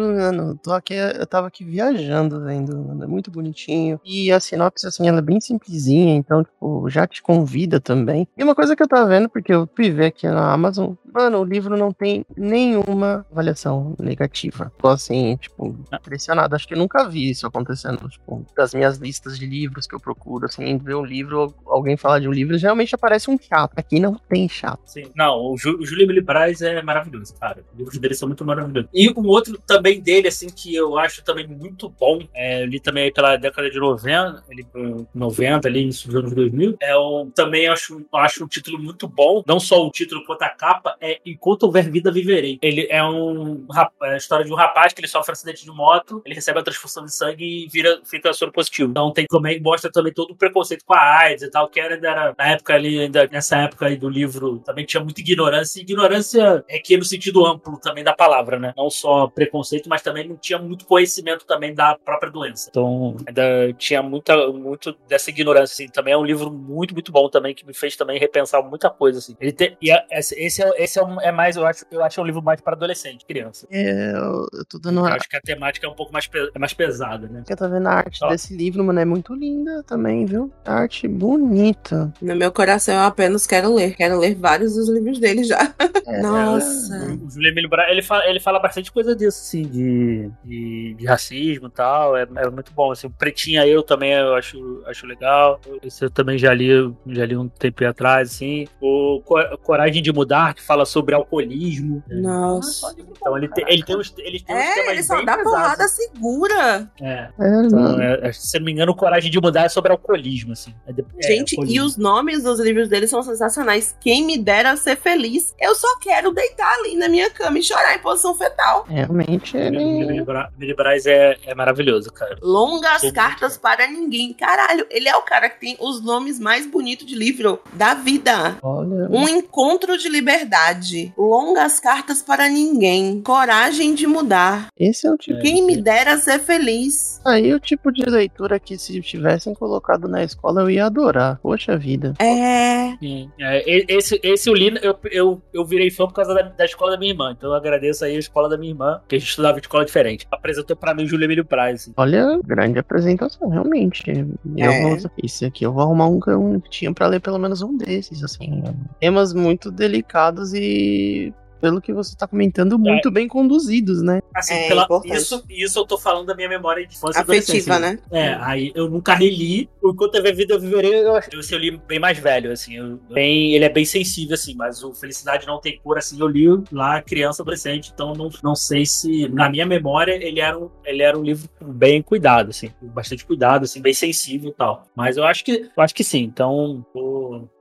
mano, tô aqui, eu tava aqui viajando vendo, mano, é muito bonitinho. E a sinopse, assim, ela é bem simplesinha, então, tipo, já te convida também. E uma coisa que eu tava vendo, porque eu fui ver aqui na Amazon, mano, o livro não tem nenhuma avaliação negativa. Tô assim, tipo, impressionado. Acho que eu nunca vi isso acontecendo, tipo, das minhas listas de livros que eu procuro, assim, ver um livro, alguém falar de um livro, geralmente aparece um chato. Aqui não tem chato. Sim. Não, o, Jú, o Júlio Braz é maravilhoso, cara. Os livros dele são muito maravilhosos. E um outro também dele, assim, que eu acho também muito bom, é, eu li também pela década de 90, ali, pro 90, ali, início dos anos 2000, é um, também acho, acho um título muito bom, não só o título quanto a capa, é Enquanto Houver Vida Viverei. Ele é um é a história de um rapaz que ele sofre um acidente de moto, ele recebe a transfusão de sangue e vira, fica soro positivo. Então tem também, mostra também todo o preconceito com a AIDS e tal, que era, era na época ali, nessa época aí do livro, também tinha muita ignorância. E ignorância é que no sentido amplo também da palavra, né? Não só preconceito, mas também não tinha muito conhecimento também da própria doença. Então, ainda tinha muita, muito dessa ignorância, assim. Também é um livro muito, muito bom também, que me fez também repensar muita coisa, assim. Ele tem, e a- esse, é, esse é, um- é mais, eu acho, eu acho um livro mais para adolescente, criança. É, eu, eu tô dando Eu uma. acho que a temática é um pouco mais, é mais pesada, né? Eu tô vendo a arte Ó. desse livro, mano, é muito linda também, viu? Arte bonita. No meu coração eu apenas quero ler. Quero ler vários dos livros dele já. É, Nossa. O Júlio Emílio Braz, ele fala, ele fala bastante coisa disso, assim, de, de, de racismo e tal. É, é muito bom. Assim, o Pretinha Eu também eu acho, acho legal. Esse eu também já li, já li um tempo atrás, assim. O Co- Coragem de Mudar, que fala sobre alcoolismo. Nossa. Então ele tem, ele tem uns, ele tem uns É, temas ele só bem dá pesados. porrada segura. É. É, Então, mano. é, se eu não me engano, o Coragem de Mudar é sobre alcoolismo, assim. É é, Gente, e alcoolismo. os nomes dos livros dele são sensacionais. Quem me dera ser feliz. Eu só quero deitar ali na minha cama e chorar em posição fetal. Realmente ele. Emílio Braz é, é maravilhoso, cara. Longas Sim. cartas para ninguém. Caralho, ele é o cara que tem os nomes mais bonitos de livro da vida. Olha. Um encontro de liberdade. Longas cartas para ninguém. Coragem de mudar. Esse é o tipo. Quem me dera ser feliz. Aí o tipo de leitura que se tivessem colocado na escola eu ia adorar. Poxa vida. É. Sim. É, esse, esse eu li, eu, eu, eu virei fã por causa da, da escola da minha irmã. Então eu agradeço aí a escola da minha irmã, que a gente estudava em escola diferente. Apresentou pra mim o Júlio Emílio Praz. assim. Olha, grande apresentação, realmente. Eu É. vou, esse aqui eu vou arrumar um que eu tinha pra ler pelo menos um desses, assim. Temas muito delicados e, pelo que você tá comentando, muito bem conduzidos, né? Assim, É, pela- isso, isso eu tô falando da minha memória de infância e Afetiva, adolescência. né? É, aí eu nunca reli. O Enquanto eu vida eu viverei, eu, eu, eu li bem mais velho, assim. eu- bem, ele é bem sensível, assim, mas o Felicidade Não Tem Cura, assim, eu li lá criança, adolescente, então não, não sei se, na minha memória, ele era, um, ele era um livro bem cuidado, assim, com bastante cuidado, assim, bem sensível e tal. Mas eu acho que, eu acho que sim, então,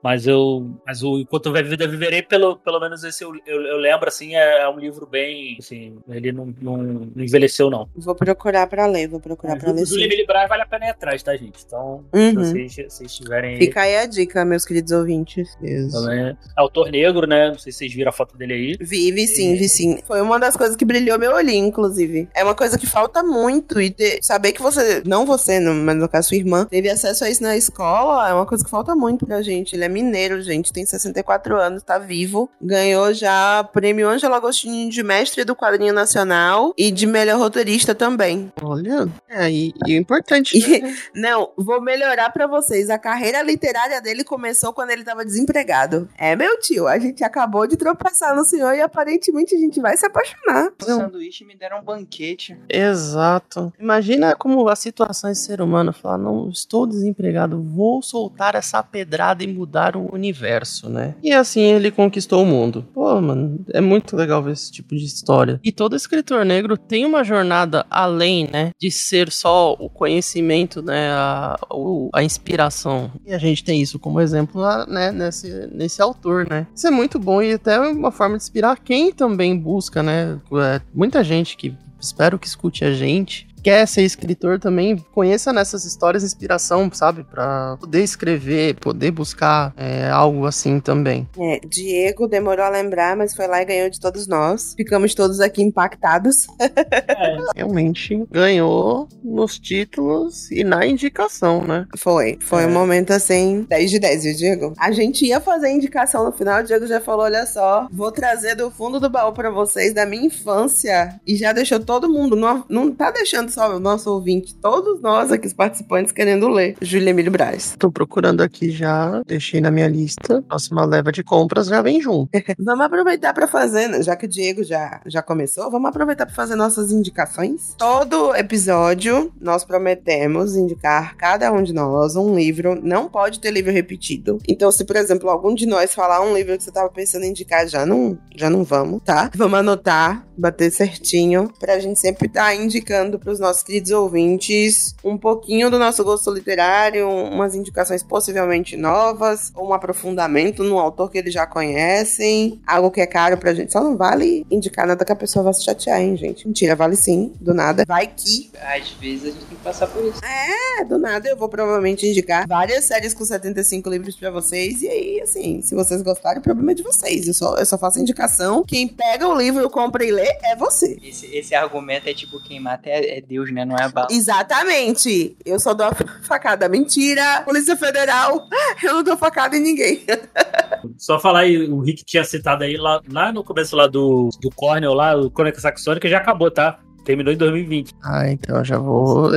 mas eu, mas o Enquanto eu vida viverei, pelo, pelo menos esse eu, eu, eu lembro, assim, é, é um livro bem, assim, ele não, não, não envelheceu, não. Vou procurar pra ler, vou procurar pra ler O. Emílio Braz vale a pena ir atrás, tá, gente? Então, Uhum. se vocês, vocês tiverem. Fica aí a dica, meus queridos ouvintes. Também. É autor negro, né? Não sei se vocês viram a foto dele aí. Vi, vi sim, vi sim. Foi uma das coisas que brilhou meu olhinho, inclusive. É uma coisa que falta muito. E ter- saber que você, não você, mas no caso sua irmã, teve acesso a isso na escola, é uma coisa que falta muito pra gente. Ele é mineiro, gente, tem 64 anos, tá vivo. Ganhou já prêmio Ângelo Agostinho de mestre do quadrinho nacional e de melhor roteirista também. Olha, é, e, e o importante. E- né? Não, vou melhorar pra vocês. A carreira literária dele começou quando ele tava desempregado. É, meu tio, a gente acabou de tropeçar no senhor e aparentemente a gente vai se apaixonar. O sanduíche me deram um banquete. Exato. Imagina como a situação de ser humano falar, não estou desempregado, vou soltar essa pedrada e mudar o universo, né? E assim ele conquistou o mundo. Pô, mano, é muito legal ver esse tipo de história. E todo escritor negro tem uma jornada além, né, de ser só o conhecimento, né, a, a inspiração. E a gente tem isso como exemplo, lá, né, nesse, nesse autor, né? Isso é muito bom e até uma forma de inspirar quem também busca, né? É, muita gente que espero que escute a gente. Quer ser escritor também, conheça nessas histórias inspiração, sabe? Pra poder escrever, poder buscar é, algo assim também. É, Diego demorou a lembrar, mas foi lá e ganhou de todos nós. Ficamos todos aqui impactados. Realmente ganhou nos títulos e na indicação, né? Foi. Foi É. um momento assim, 10 de 10, viu, Diego? A gente ia fazer a indicação no final, o Diego já falou: olha só, vou trazer do fundo do baú pra vocês da minha infância. E já deixou todo mundo, não, não tá deixando só o nosso ouvinte, todos nós aqui, os participantes, querendo ler. Júlia Emílio Braz. Tô procurando aqui já, deixei na minha lista. Próxima leva de compras já vem junto. Vamos aproveitar pra fazer, né? já que o Diego já, já começou, vamos aproveitar pra fazer nossas indicações. Todo episódio nós prometemos indicar cada um de nós um livro. Não pode ter livro repetido. Então, se por exemplo algum de nós falar um livro que você tava pensando em indicar, já não, já não vamos, tá? Vamos anotar, bater certinho, pra gente sempre estar indicando pros nossos queridos ouvintes um pouquinho do nosso gosto literário, umas indicações possivelmente novas, ou um aprofundamento num autor que eles já conhecem, algo que é caro pra gente. Só não vale indicar nada que a pessoa vá se chatear, hein, gente? Mentira, vale sim, do nada. Vai que Às vezes a gente tem que passar por isso. é, do nada eu vou provavelmente indicar várias séries com 75 livros pra vocês. E aí, assim, se vocês gostarem, o problema é de vocês. Eu só, eu só faço indicação. Quem pega o livro, compra e lê é você. Esse, esse argumento é tipo, quem mata é, é Deus, né? Não é a bala. Exatamente. Eu só dou a facada. Mentira! Polícia Federal, eu não dou facada em ninguém. Só falar aí, o Rick tinha citado aí lá, lá no começo lá do, do Cornell, lá, o Crônica Saxônica, já acabou, tá? Terminou em 2020. Ah, então eu já vou.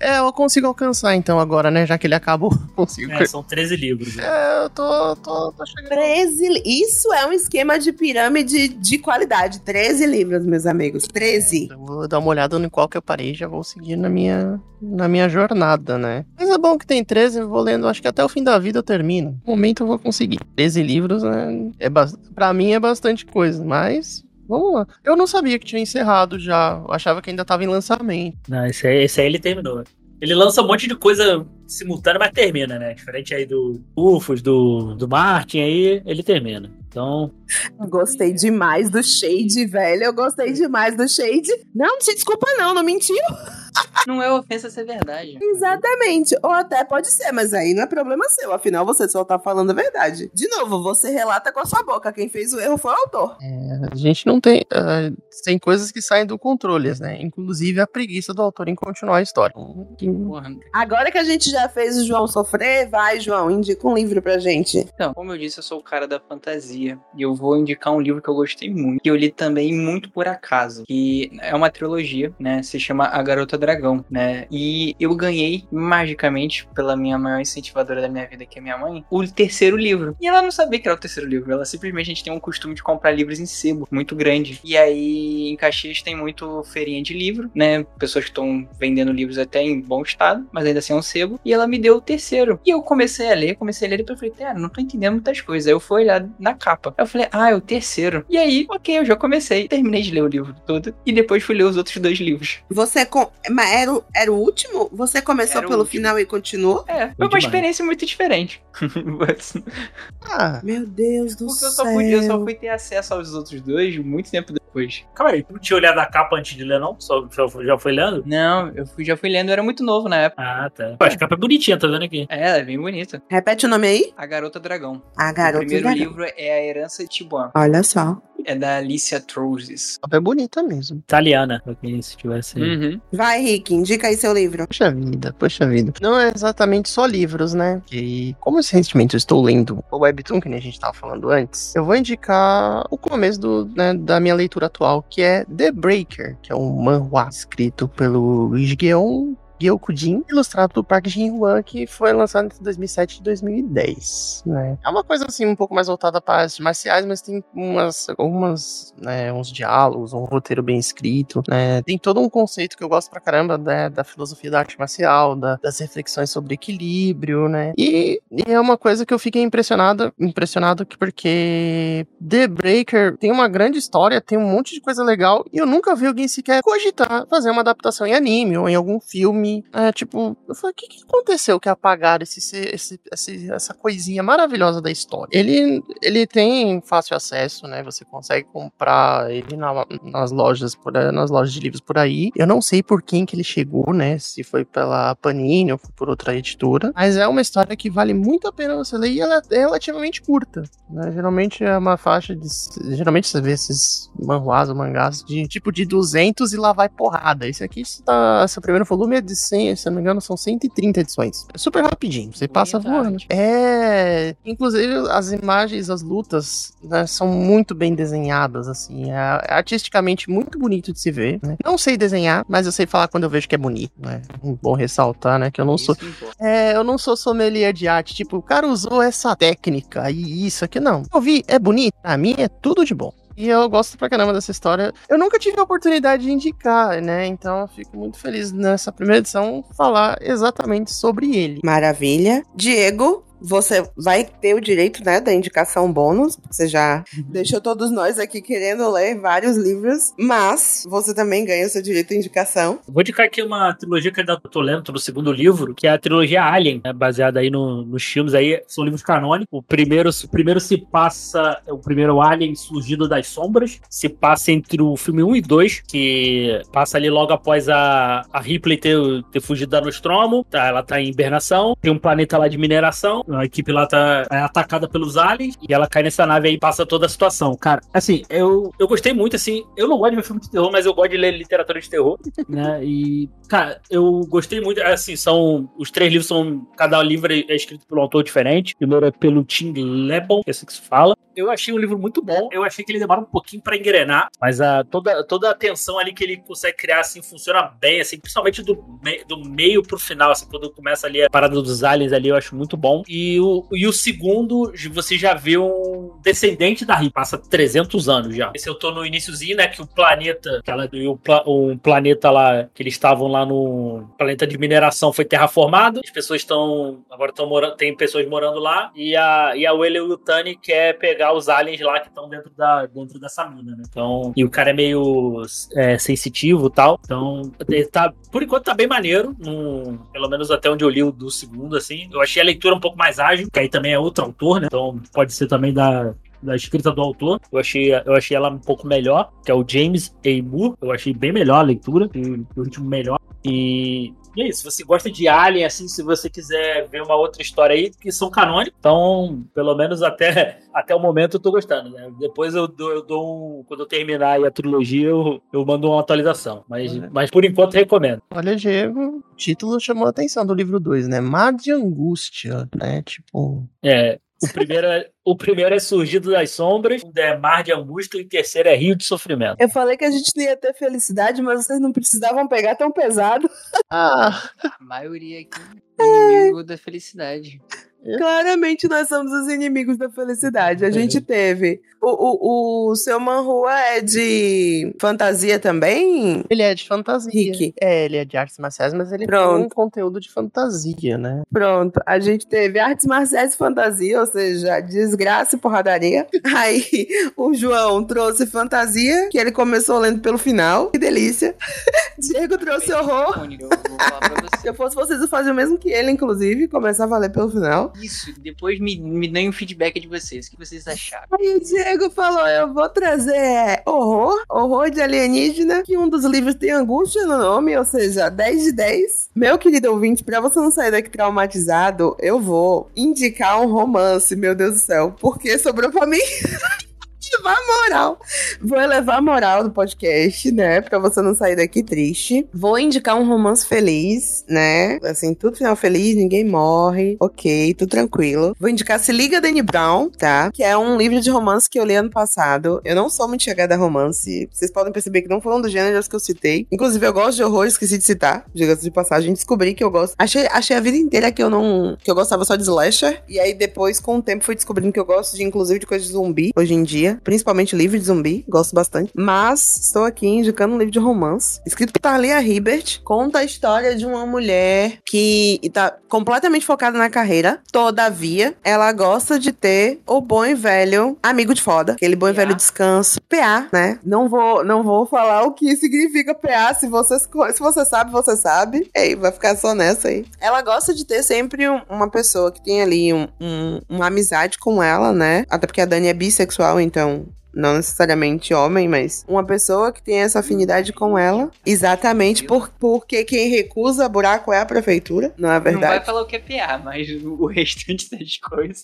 É, eu consigo alcançar então agora, né? Já que ele acabou, consigo. É, são 13 livros. né? É, eu tô, tô, tô chegando. 13. li- Isso é um esquema de pirâmide de qualidade. 13 livros, meus amigos. 13. Eu vou dar uma olhada no qual que eu parei e já vou seguir na minha, na minha jornada, né? Mas é bom que tem 13, eu vou lendo, acho que até o fim da vida eu termino. No momento eu vou conseguir. 13 livros, né? É ba... Pra mim é bastante coisa, mas. Vamos lá. Eu não sabia que tinha encerrado já. Eu achava que ainda tava em lançamento. Não, esse aí, esse aí ele terminou. Ele lança um monte de coisa simultânea, mas termina, né? Diferente aí do Ufos, do, do Martin, aí ele termina. Então, Gostei demais do Shade, velho. Eu gostei demais do Shade. Não, não se desculpa, não. Não mentiu. Não é ofensa ser verdade. Exatamente. Ou até pode ser, mas aí não é problema seu. Afinal, você só tá falando a verdade. De novo, você relata com a sua boca. Quem fez o erro foi o autor. A gente não tem. ah, tem coisas que saem do controle, né? Inclusive a preguiça do autor em continuar a história. Agora que a gente já fez o João sofrer, vai, João, indica um livro pra gente. Então, como eu disse, eu sou o cara da fantasia. E eu vou indicar um livro que eu gostei muito. Que eu li também muito por acaso. Que é uma trilogia, né? Se chama A Garota Dragão, né? E eu ganhei, magicamente, pela minha maior incentivadora da minha vida, que é minha mãe, o terceiro livro. E ela não sabia que era o terceiro livro. Ela simplesmente a gente tem um costume de comprar livros em sebo, muito grande. E aí, em Caxias tem muito feirinha de livro, né? Pessoas que estão vendendo livros até em bom estado, mas ainda assim é um sebo. E ela me deu o terceiro. E eu comecei a ler, comecei a ler, e eu falei, cara, não tô entendendo muitas coisas. Aí eu fui olhar na capa. Eu falei, ah, é o terceiro. E aí, ok, eu já comecei. Terminei de ler o livro todo. E depois fui ler os outros dois livros. Você. Com... Mas era, o- era o último? Você começou Era pelo último. final e continuou? É, foi uma demais. experiência muito diferente. Mas- Ah, Meu Deus do Porque eu céu. só, fui, eu só fui ter acesso aos outros dois muito tempo depois. Calma aí, tu não tinha olhado a capa antes de ler, não? Só, só- já foi lendo? Não, eu fui- já fui lendo, eu era muito novo na época. Ah, tá. Pô, a capa é bonitinha, tá vendo aqui? É, ela é bem bonita. Repete o nome aí? A Garota Dragão. A Garota o primeiro Dragão. livro é A Herança de Tibuan. Olha só. É da Alicia Trozes. é bonita mesmo. Italiana, pra quem se tivesse. Uhum. Vai, Rick, indica aí seu livro. Poxa vida, poxa vida. Não é exatamente só livros, né? Que, como recentemente eu estou lendo o Webtoon, que nem a gente tava falando antes, eu vou indicar o começo do, né, da minha leitura atual, que é The Breaker, que é um manhwa escrito pelo Gigeon Gyokujin, ilustrado do Park Jin-hwan, que foi lançado entre 2007 e 2010, né? É uma coisa, assim, um pouco mais voltada para artes marciais, mas tem umas, algumas, né, uns diálogos, um roteiro bem escrito, né? Tem todo um conceito que eu gosto pra caramba, né, da filosofia da arte marcial, da- das reflexões sobre equilíbrio, né? E, e é uma coisa que eu fiquei impressionado, impressionado que porque The Breaker tem uma grande história, tem um monte de coisa legal, e eu nunca vi alguém sequer cogitar fazer uma adaptação em anime ou em algum filme. É, tipo, eu falei, o que, que aconteceu que apagaram esse, esse, esse- essa coisinha maravilhosa da história? Ele, ele tem fácil acesso, né? Você consegue comprar ele na- nas lojas por aí- nas lojas de livros por aí. Eu não sei por quem que ele chegou, né? Se foi pela Panini ou por outra editora. Mas é uma história que vale muito a pena você ler e ela é relativamente curta. né? Geralmente é uma faixa de. Geralmente você vê esses manhuás ou mangás de tipo de 200 e lá vai porrada. Esse aqui está. Esse primeiro volume é de 100, se não me engano, são 130 edições. É super rapidinho, você passa Bonita voando. É. Inclusive, as imagens, as lutas, né, são muito bem desenhadas, assim. É é artisticamente muito bonito de se ver. né? Não sei desenhar, mas eu sei falar quando eu vejo que é bonito. Né? Um bom ressaltar, né? Que eu não sou. Isso importa. É, eu não sou sommelier de arte. Tipo, o cara usou essa técnica e isso aqui, não. Eu vi, é bonito. Pra mim é tudo de bom. E eu gosto pra caramba dessa história. Eu nunca tive a oportunidade de indicar, né? Então fico muito feliz nessa primeira edição falar exatamente sobre ele. Maravilha. Diego, você vai ter o direito, né, da indicação bônus. Você já deixou todos nós aqui querendo ler vários livros, mas você também ganha o seu direito de indicação. Vou indicar aqui uma trilogia que eu tô lendo, tô no segundo livro, que é a trilogia Alien, né, baseada aí no- nos filmes aí, são livros canônicos. O primeiro, o primeiro se passa, o primeiro Alien surgido das sombras, se passa entre o filme 1 e 2, que passa ali logo após a, a Ripley ter, ter fugido da Nostromo, tá, ela tá em hibernação, tem um planeta lá de mineração, a equipe lá tá é atacada pelos aliens, e ela cai nessa nave aí e passa toda a situação. Cara, assim, eu, eu gostei muito, assim, eu não gosto de ver filme de terror, mas eu gosto de ler literatura de terror, né? E, cara, eu gostei muito. Assim, são. Os três livros são. Cada livro é escrito por um autor diferente. O primeiro é pelo Tim Lebon, que é assim que se fala. Eu achei um livro muito bom. Eu achei que ele demora um pouquinho pra engrenar, mas a, toda, toda a tensão ali que ele consegue criar, assim, funciona bem, assim, principalmente do, me- do meio pro final, assim, quando começa ali a parada dos aliens ali, eu acho muito bom. E o, e o segundo, você já vê um descendente da Ripley, passa 300 anos já. Esse eu tô no iníciozinho, né, que o planeta, que ela, e o, um planeta lá, que eles estavam lá no planeta de mineração foi terraformado, as pessoas estão, agora estão morando, tem pessoas morando lá, e a, e a Wele Yutani quer pegar os aliens lá que estão dentro, da, dentro dessa mina, né, então, e o cara é meio é, sensitivo e tal, então, tá, por enquanto tá bem maneiro, num- pelo menos até onde eu li o do segundo, assim, eu achei a leitura um pouco mais ágil, que aí também é outro autor, né, então pode ser também da, da escrita do autor. Eu achei, eu achei ela um pouco melhor, que é o James A. Moore. Eu achei bem melhor a leitura, o ritmo melhor. E E é isso, se você gosta de Alien, assim, se você quiser ver uma outra história aí, que são canônicos, então, pelo menos até, até o momento eu tô gostando, né? Depois eu dou, eu dou um, quando eu terminar aí a trilogia, eu, eu mando uma atualização. Mas, Uhum. mas por enquanto recomendo. Olha, Diego, o título chamou a atenção do livro 2, né? Mar de Angústia, né? Tipo. É, o primeiro é, o primeiro é Surgido das Sombras, o segundo é Mar de Angústia e o terceiro é Rio de Sofrimento. Eu falei que a gente não ia ter felicidade, mas vocês não precisavam pegar tão pesado. Ah, A maioria aqui é inimigo da felicidade. Claramente nós somos os inimigos da felicidade. A gente teve. O, o, o seu Manhua é de fantasia também? ele é de fantasia. Rick. É, ele é de artes marciais, mas ele Pronto. tem um conteúdo de fantasia, né? Pronto, a gente teve artes marciais e fantasia, ou seja, desgraça e porradaria. Aí o João trouxe fantasia, que ele começou lendo pelo final. Que delícia. Diego trouxe horror. Eu Se eu fosse vocês, eu fazia o mesmo que ele, inclusive, começava a ler pelo final. Isso, depois me, me deem um feedback de vocês. O que vocês acharam? Aí o Diego falou: Eu vou trazer horror, horror de alienígena, que um dos livros tem angústia no nome, ou seja, 10 de 10. Meu querido ouvinte, pra você não sair daqui traumatizado, eu vou indicar um romance, meu Deus do céu, porque sobrou pra mim. Elevar a moral. Vou elevar a moral do podcast, né? Pra você não sair daqui triste. Vou indicar um romance feliz, né? Assim, tudo final feliz, ninguém morre. Ok, tudo tranquilo. Vou indicar Se Liga Danny Brown, tá? Que é um livro de romance que eu li ano passado. Eu não sou muito chegada a romance. Vocês podem perceber que não foi um dos gêneros que eu citei. Inclusive, eu gosto de horror, esqueci de citar. Diga-se de passagem, descobri que eu gosto. Achei, achei a vida inteira que eu não. que eu gostava só de slasher. E aí, depois, com o tempo, fui descobrindo que eu gosto de, inclusive, de coisas de zumbi hoje em dia. Principalmente livro de zumbi. Gosto bastante. Mas estou aqui indicando um livro de romance. Escrito por Talia Hibbert. Conta a história de uma mulher que tá completamente focada na carreira. Todavia, ela gosta de ter o bom e velho amigo de foda. Aquele bom e velho descanso. PA, né? Não vou, não vou falar o que significa PA. Se você, se você sabe, você sabe. Ei, vai ficar só nessa aí. Ela gosta de ter sempre um- uma pessoa que tem ali um- um- uma amizade com ela, né? Até porque a Dani é bissexual, então não necessariamente homem, mas uma pessoa que tem essa afinidade com ela. Exatamente por, porque quem recusa buraco é a prefeitura, não é Não vai verdade? falar o que é PA, mas o restante das coisas.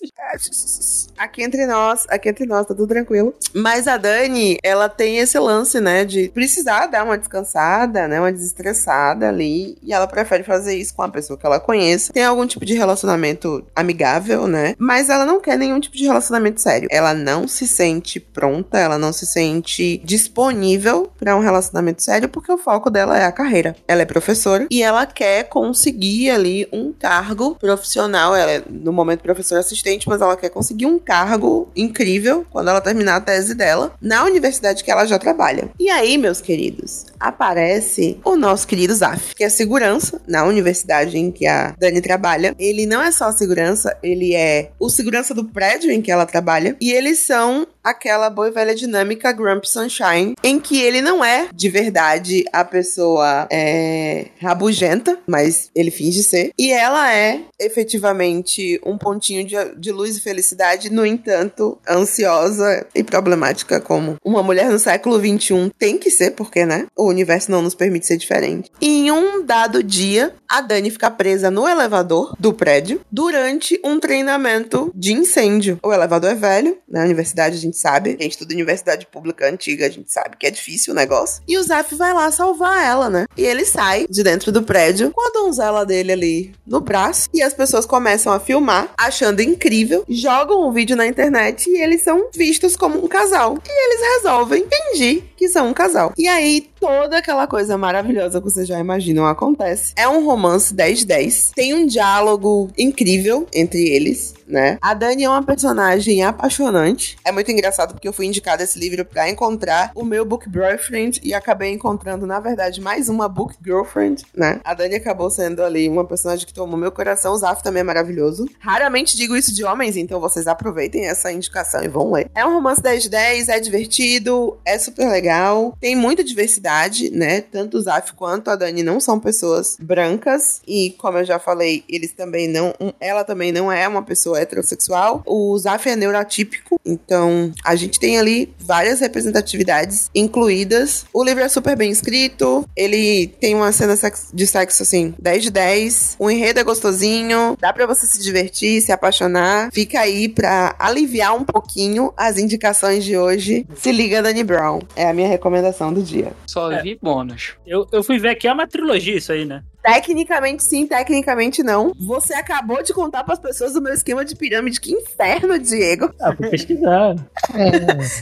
Aqui entre nós, aqui entre nós, tá tudo tranquilo. Mas a Dani, ela tem esse lance, né, de precisar dar uma descansada, né, uma desestressada ali, e ela prefere fazer isso com a pessoa que ela conhece. Tem algum tipo de relacionamento amigável, né? Mas ela não quer nenhum tipo de relacionamento sério. Ela não se sente pronta, ela não se sente disponível pra um relacionamento sério porque o foco dela é a carreira. Ela é professora e ela quer conseguir ali um cargo profissional. Ela é no momento professora assistente, mas ela quer conseguir um cargo incrível quando ela terminar a tese dela na universidade que ela já trabalha. E aí, meus queridos, aparece o nosso querido Zaf, que é segurança na universidade em que a Dani trabalha. Ele não é só segurança, ele é o segurança do prédio em que ela trabalha. E eles são aquela boa e velha dinâmica Grump Sunshine, em que ele não é de verdade a pessoa é, rabugenta, mas ele finge ser. E ela é efetivamente um pontinho de, de luz e felicidade, no entanto, ansiosa e problemática, como uma mulher no século XXI tem que ser, porque, né? O universo não nos permite ser diferente. E em um dado dia, a Dani fica presa no elevador do prédio durante um treinamento de incêndio. O elevador é velho, na universidade a gente sabe, a gente estuda universidade pública antiga, a gente sabe que é difícil o negócio. E o Zaf vai lá salvar ela, né? E ele sai de dentro do prédio com a donzela dele ali no braço e as pessoas começam a filmar, achando incrível, jogam o vídeo na internet e eles são vistos como um casal. E eles resolvem fingir que são um casal. E aí toda aquela coisa maravilhosa que vocês já imaginam acontece. É um romance 10 de 10. Tem um diálogo incrível entre eles, né? A Dani é uma personagem apaixonante. É muito engraçado porque eu fui indicada esse livro pra encontrar o meu book boyfriend e acabei encontrando, na verdade, mais uma book girlfriend, né? A Dani acabou sendo ali uma personagem que tomou meu coração. O Zaf também é maravilhoso. Raramente digo isso de homens, então vocês aproveitem essa indicação e vão ler. É um romance 10 de 10, é divertido, é super legal, tem muita diversidade, né? Tanto o Zaf quanto a Dani não são pessoas brancas e, como eu já falei, eles também não. ela também não é uma pessoa heterossexual. O Zaf é neurotípico, então a gente tem ali várias representatividades incluídas. O livro é super bem escrito, ele tem uma cena de sexo assim, 10 de 10. O enredo é gostosinho, dá para você se divertir, se apaixonar. Fica aí pra aliviar um pouquinho as indicações de hoje. Se liga, Dani Brown. É a minha recomendação do dia. Só É. vi bônus. Eu, eu fui ver aqui, é uma trilogia isso aí, né? Tecnicamente sim, tecnicamente não. Você acabou de contar pras pessoas do meu esquema de pirâmide. Que inferno, Diego. Ah, fui pesquisar.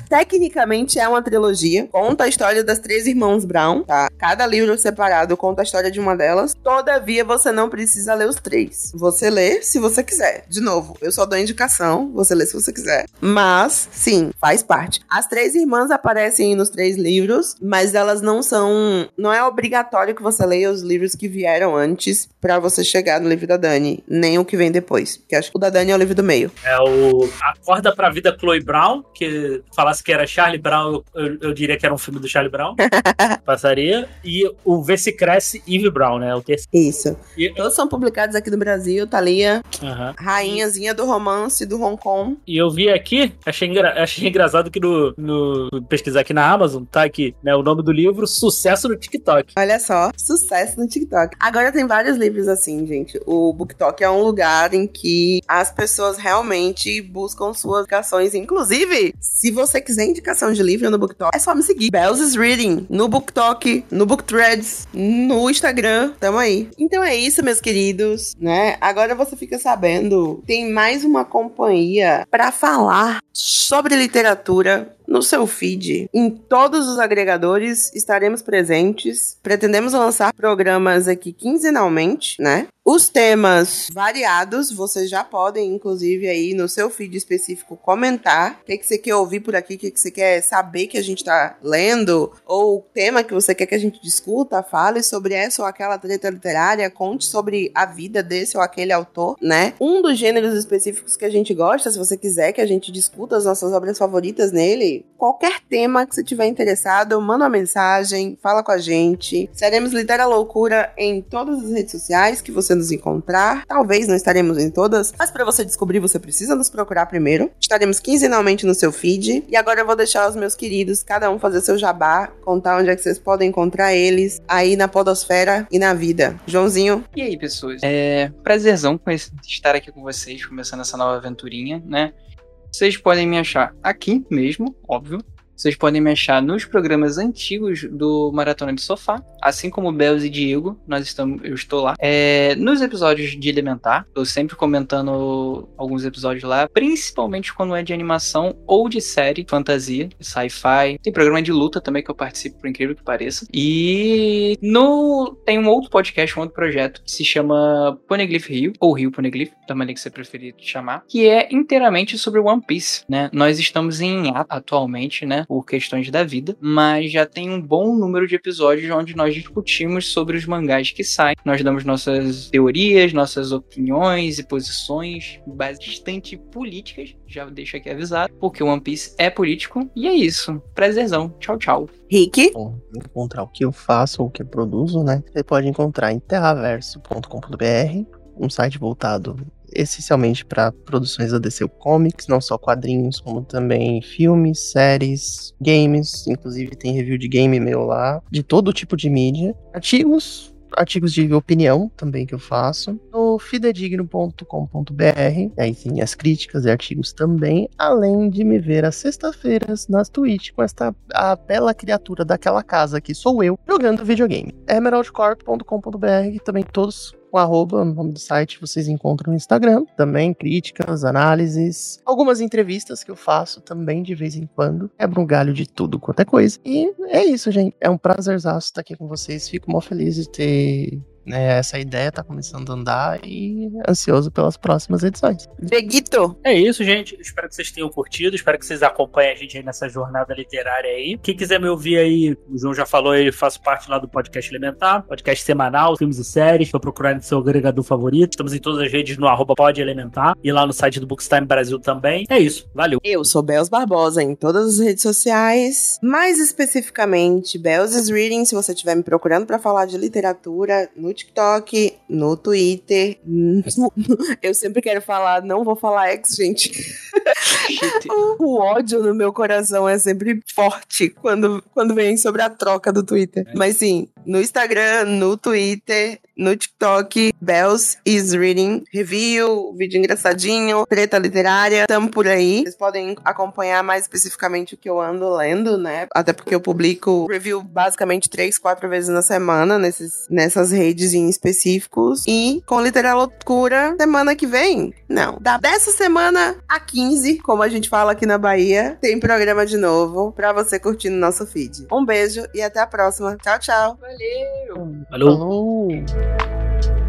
Tecnicamente é uma trilogia. Conta a história das três irmãos Brown, tá? Cada livro separado conta a história de uma delas. Todavia, você não precisa ler os três. Você lê se você quiser. De novo, eu só dou indicação. Você lê se você quiser. Mas, sim, faz parte. As três irmãs aparecem nos três livros, mas elas não são. Não é obrigatório que você leia os livros que vieram antes pra você chegar no livro da Dani, nem o que vem depois. Porque acho que o da Dani é o livro do meio. É o Acorda pra Vida Chloe Brown, que falasse que era Charlie Brown, eu, eu- diria que era um filme do Charlie Brown. Passaria. E o Vê Se Cresce Eve Brown, né? O terceiro. Isso. E, Todos são publicados aqui no Brasil. Thalia, Aham. rainhazinha do romance do Hong Kong. E eu vi aqui, achei, engra- achei engraçado que no, no pesquisar aqui na Amazon, tá aqui, né? O nome do livro, Sucesso no TikTok. Olha só, sucesso no TikTok. Agora tem vários livros assim, gente. O BookTok é um lugar em que as pessoas realmente buscam suas indicações. Inclusive, se você quiser indicação de livro no BookTok, é só me seguir. Bells is Reading, no BookTok, no BookThreads, no Instagram, tamo aí. Então é isso, meus queridos, né? Agora você fica sabendo, tem mais uma companhia pra falar sobre literatura no seu feed. Em todos os agregadores estaremos presentes. Pretendemos lançar programas aqui quinzenalmente, né? Os temas variados, vocês já podem, inclusive, aí no seu feed específico, comentar o que, que você quer ouvir por aqui, o que, que você quer saber que a gente tá lendo, ou o tema que você quer que a gente discuta, fale sobre essa ou aquela treta literária, conte sobre a vida desse ou aquele autor, né? Um dos gêneros específicos que a gente gosta, se você quiser que a gente discuta as nossas obras favoritas nele, qualquer tema que você tiver interessado, manda uma mensagem, fala com a gente. Seremos Litera Loucura em todas as redes sociais que você nos encontrar. Talvez não estaremos em todas, mas para você descobrir, você precisa nos procurar primeiro. Estaremos quinzenalmente no seu feed. E agora eu vou deixar os meus queridos, cada um fazer seu jabá, contar onde é que vocês podem encontrar eles aí na Podosfera e na vida. Joãozinho, E aí, pessoas? É prazerzão estar aqui com vocês, começando essa nova aventurinha, né? Vocês podem me achar aqui mesmo, óbvio. Vocês podem me achar nos programas antigos do Maratona de Sofá, assim como Belos e Diego, nós estamos, eu estou lá. É, nos episódios de Elementar, estou sempre comentando alguns episódios lá, principalmente quando é de animação ou de série, fantasia, sci-fi. Tem programa de luta também que eu participo, por incrível que pareça. E no tem um outro podcast, um outro projeto que se chama Poneglyph Rio, ou Rio Poneglyph, da maneira que você preferir chamar, que é inteiramente sobre One Piece, né? Nós estamos em atualmente, né, por questões da vida, mas já tem um bom número de episódios onde nós discutimos sobre os mangás que saem. Nós damos nossas teorias, nossas opiniões e posições bastante políticas, já deixo aqui avisado, porque One Piece é político. E é isso. Prazerzão. Tchau, tchau. Rick, Bom, encontrar o que eu faço ou o que eu produzo, né? Você pode encontrar em terraverso.com.br, um site voltado essencialmente para produções da DC Comics, não só quadrinhos, como também filmes, séries, games, inclusive tem review de game meu lá, de todo tipo de mídia, artigos, artigos de opinião também que eu faço, no fidedigno.com.br, aí tem as críticas e artigos também, além de me ver às sextas-feiras nas Twitch com esta a bela criatura daquela casa que sou eu, jogando videogame. emeraldcorp.com.br, também todos com arroba, no nome do site, vocês encontram no Instagram. Também críticas, análises, algumas entrevistas que eu faço também de vez em quando. Quebra um galho de tudo quanto é coisa. E é isso, gente. É um prazerzaço estar aqui com vocês. Fico mó feliz de ter né, essa ideia, tá começando a andar e ansioso pelas próximas edições. Veguito, É isso, gente. Espero que vocês tenham curtido. Espero que vocês acompanhem a gente aí nessa jornada literária aí. Quem quiser me ouvir aí, o João já falou, eu faço parte lá do podcast Elementar, podcast semanal, filmes e séries. Vou procurar no seu agregador favorito. Estamos em todas as redes no arroba pod elementar e lá no site do Bookstime Brasil também. É isso. Valeu. Eu sou Bels Barbosa em todas as redes sociais, mais especificamente Bels is Reading, se você estiver me procurando para falar de literatura no TikTok, no Twitter. Eu sempre quero falar, não vou falar X, gente. O ódio no meu coração é sempre forte quando, quando vem sobre a troca do Twitter. Mas sim, no Instagram, no Twitter, no TikTok, Bells is Reading, review, vídeo engraçadinho, treta literária, tamo por aí. Vocês podem acompanhar mais especificamente o que eu ando lendo, né? Até porque eu publico review basicamente três, quatro vezes na semana nesses, nessas redes em específicos. E com Literal Loucura, semana que vem, não, da dessa semana a 15, como a gente fala aqui na Bahia, tem programa de novo pra você curtir no nosso feed. Um beijo e até a próxima. Tchau, tchau. Valeu! Falou. Falou.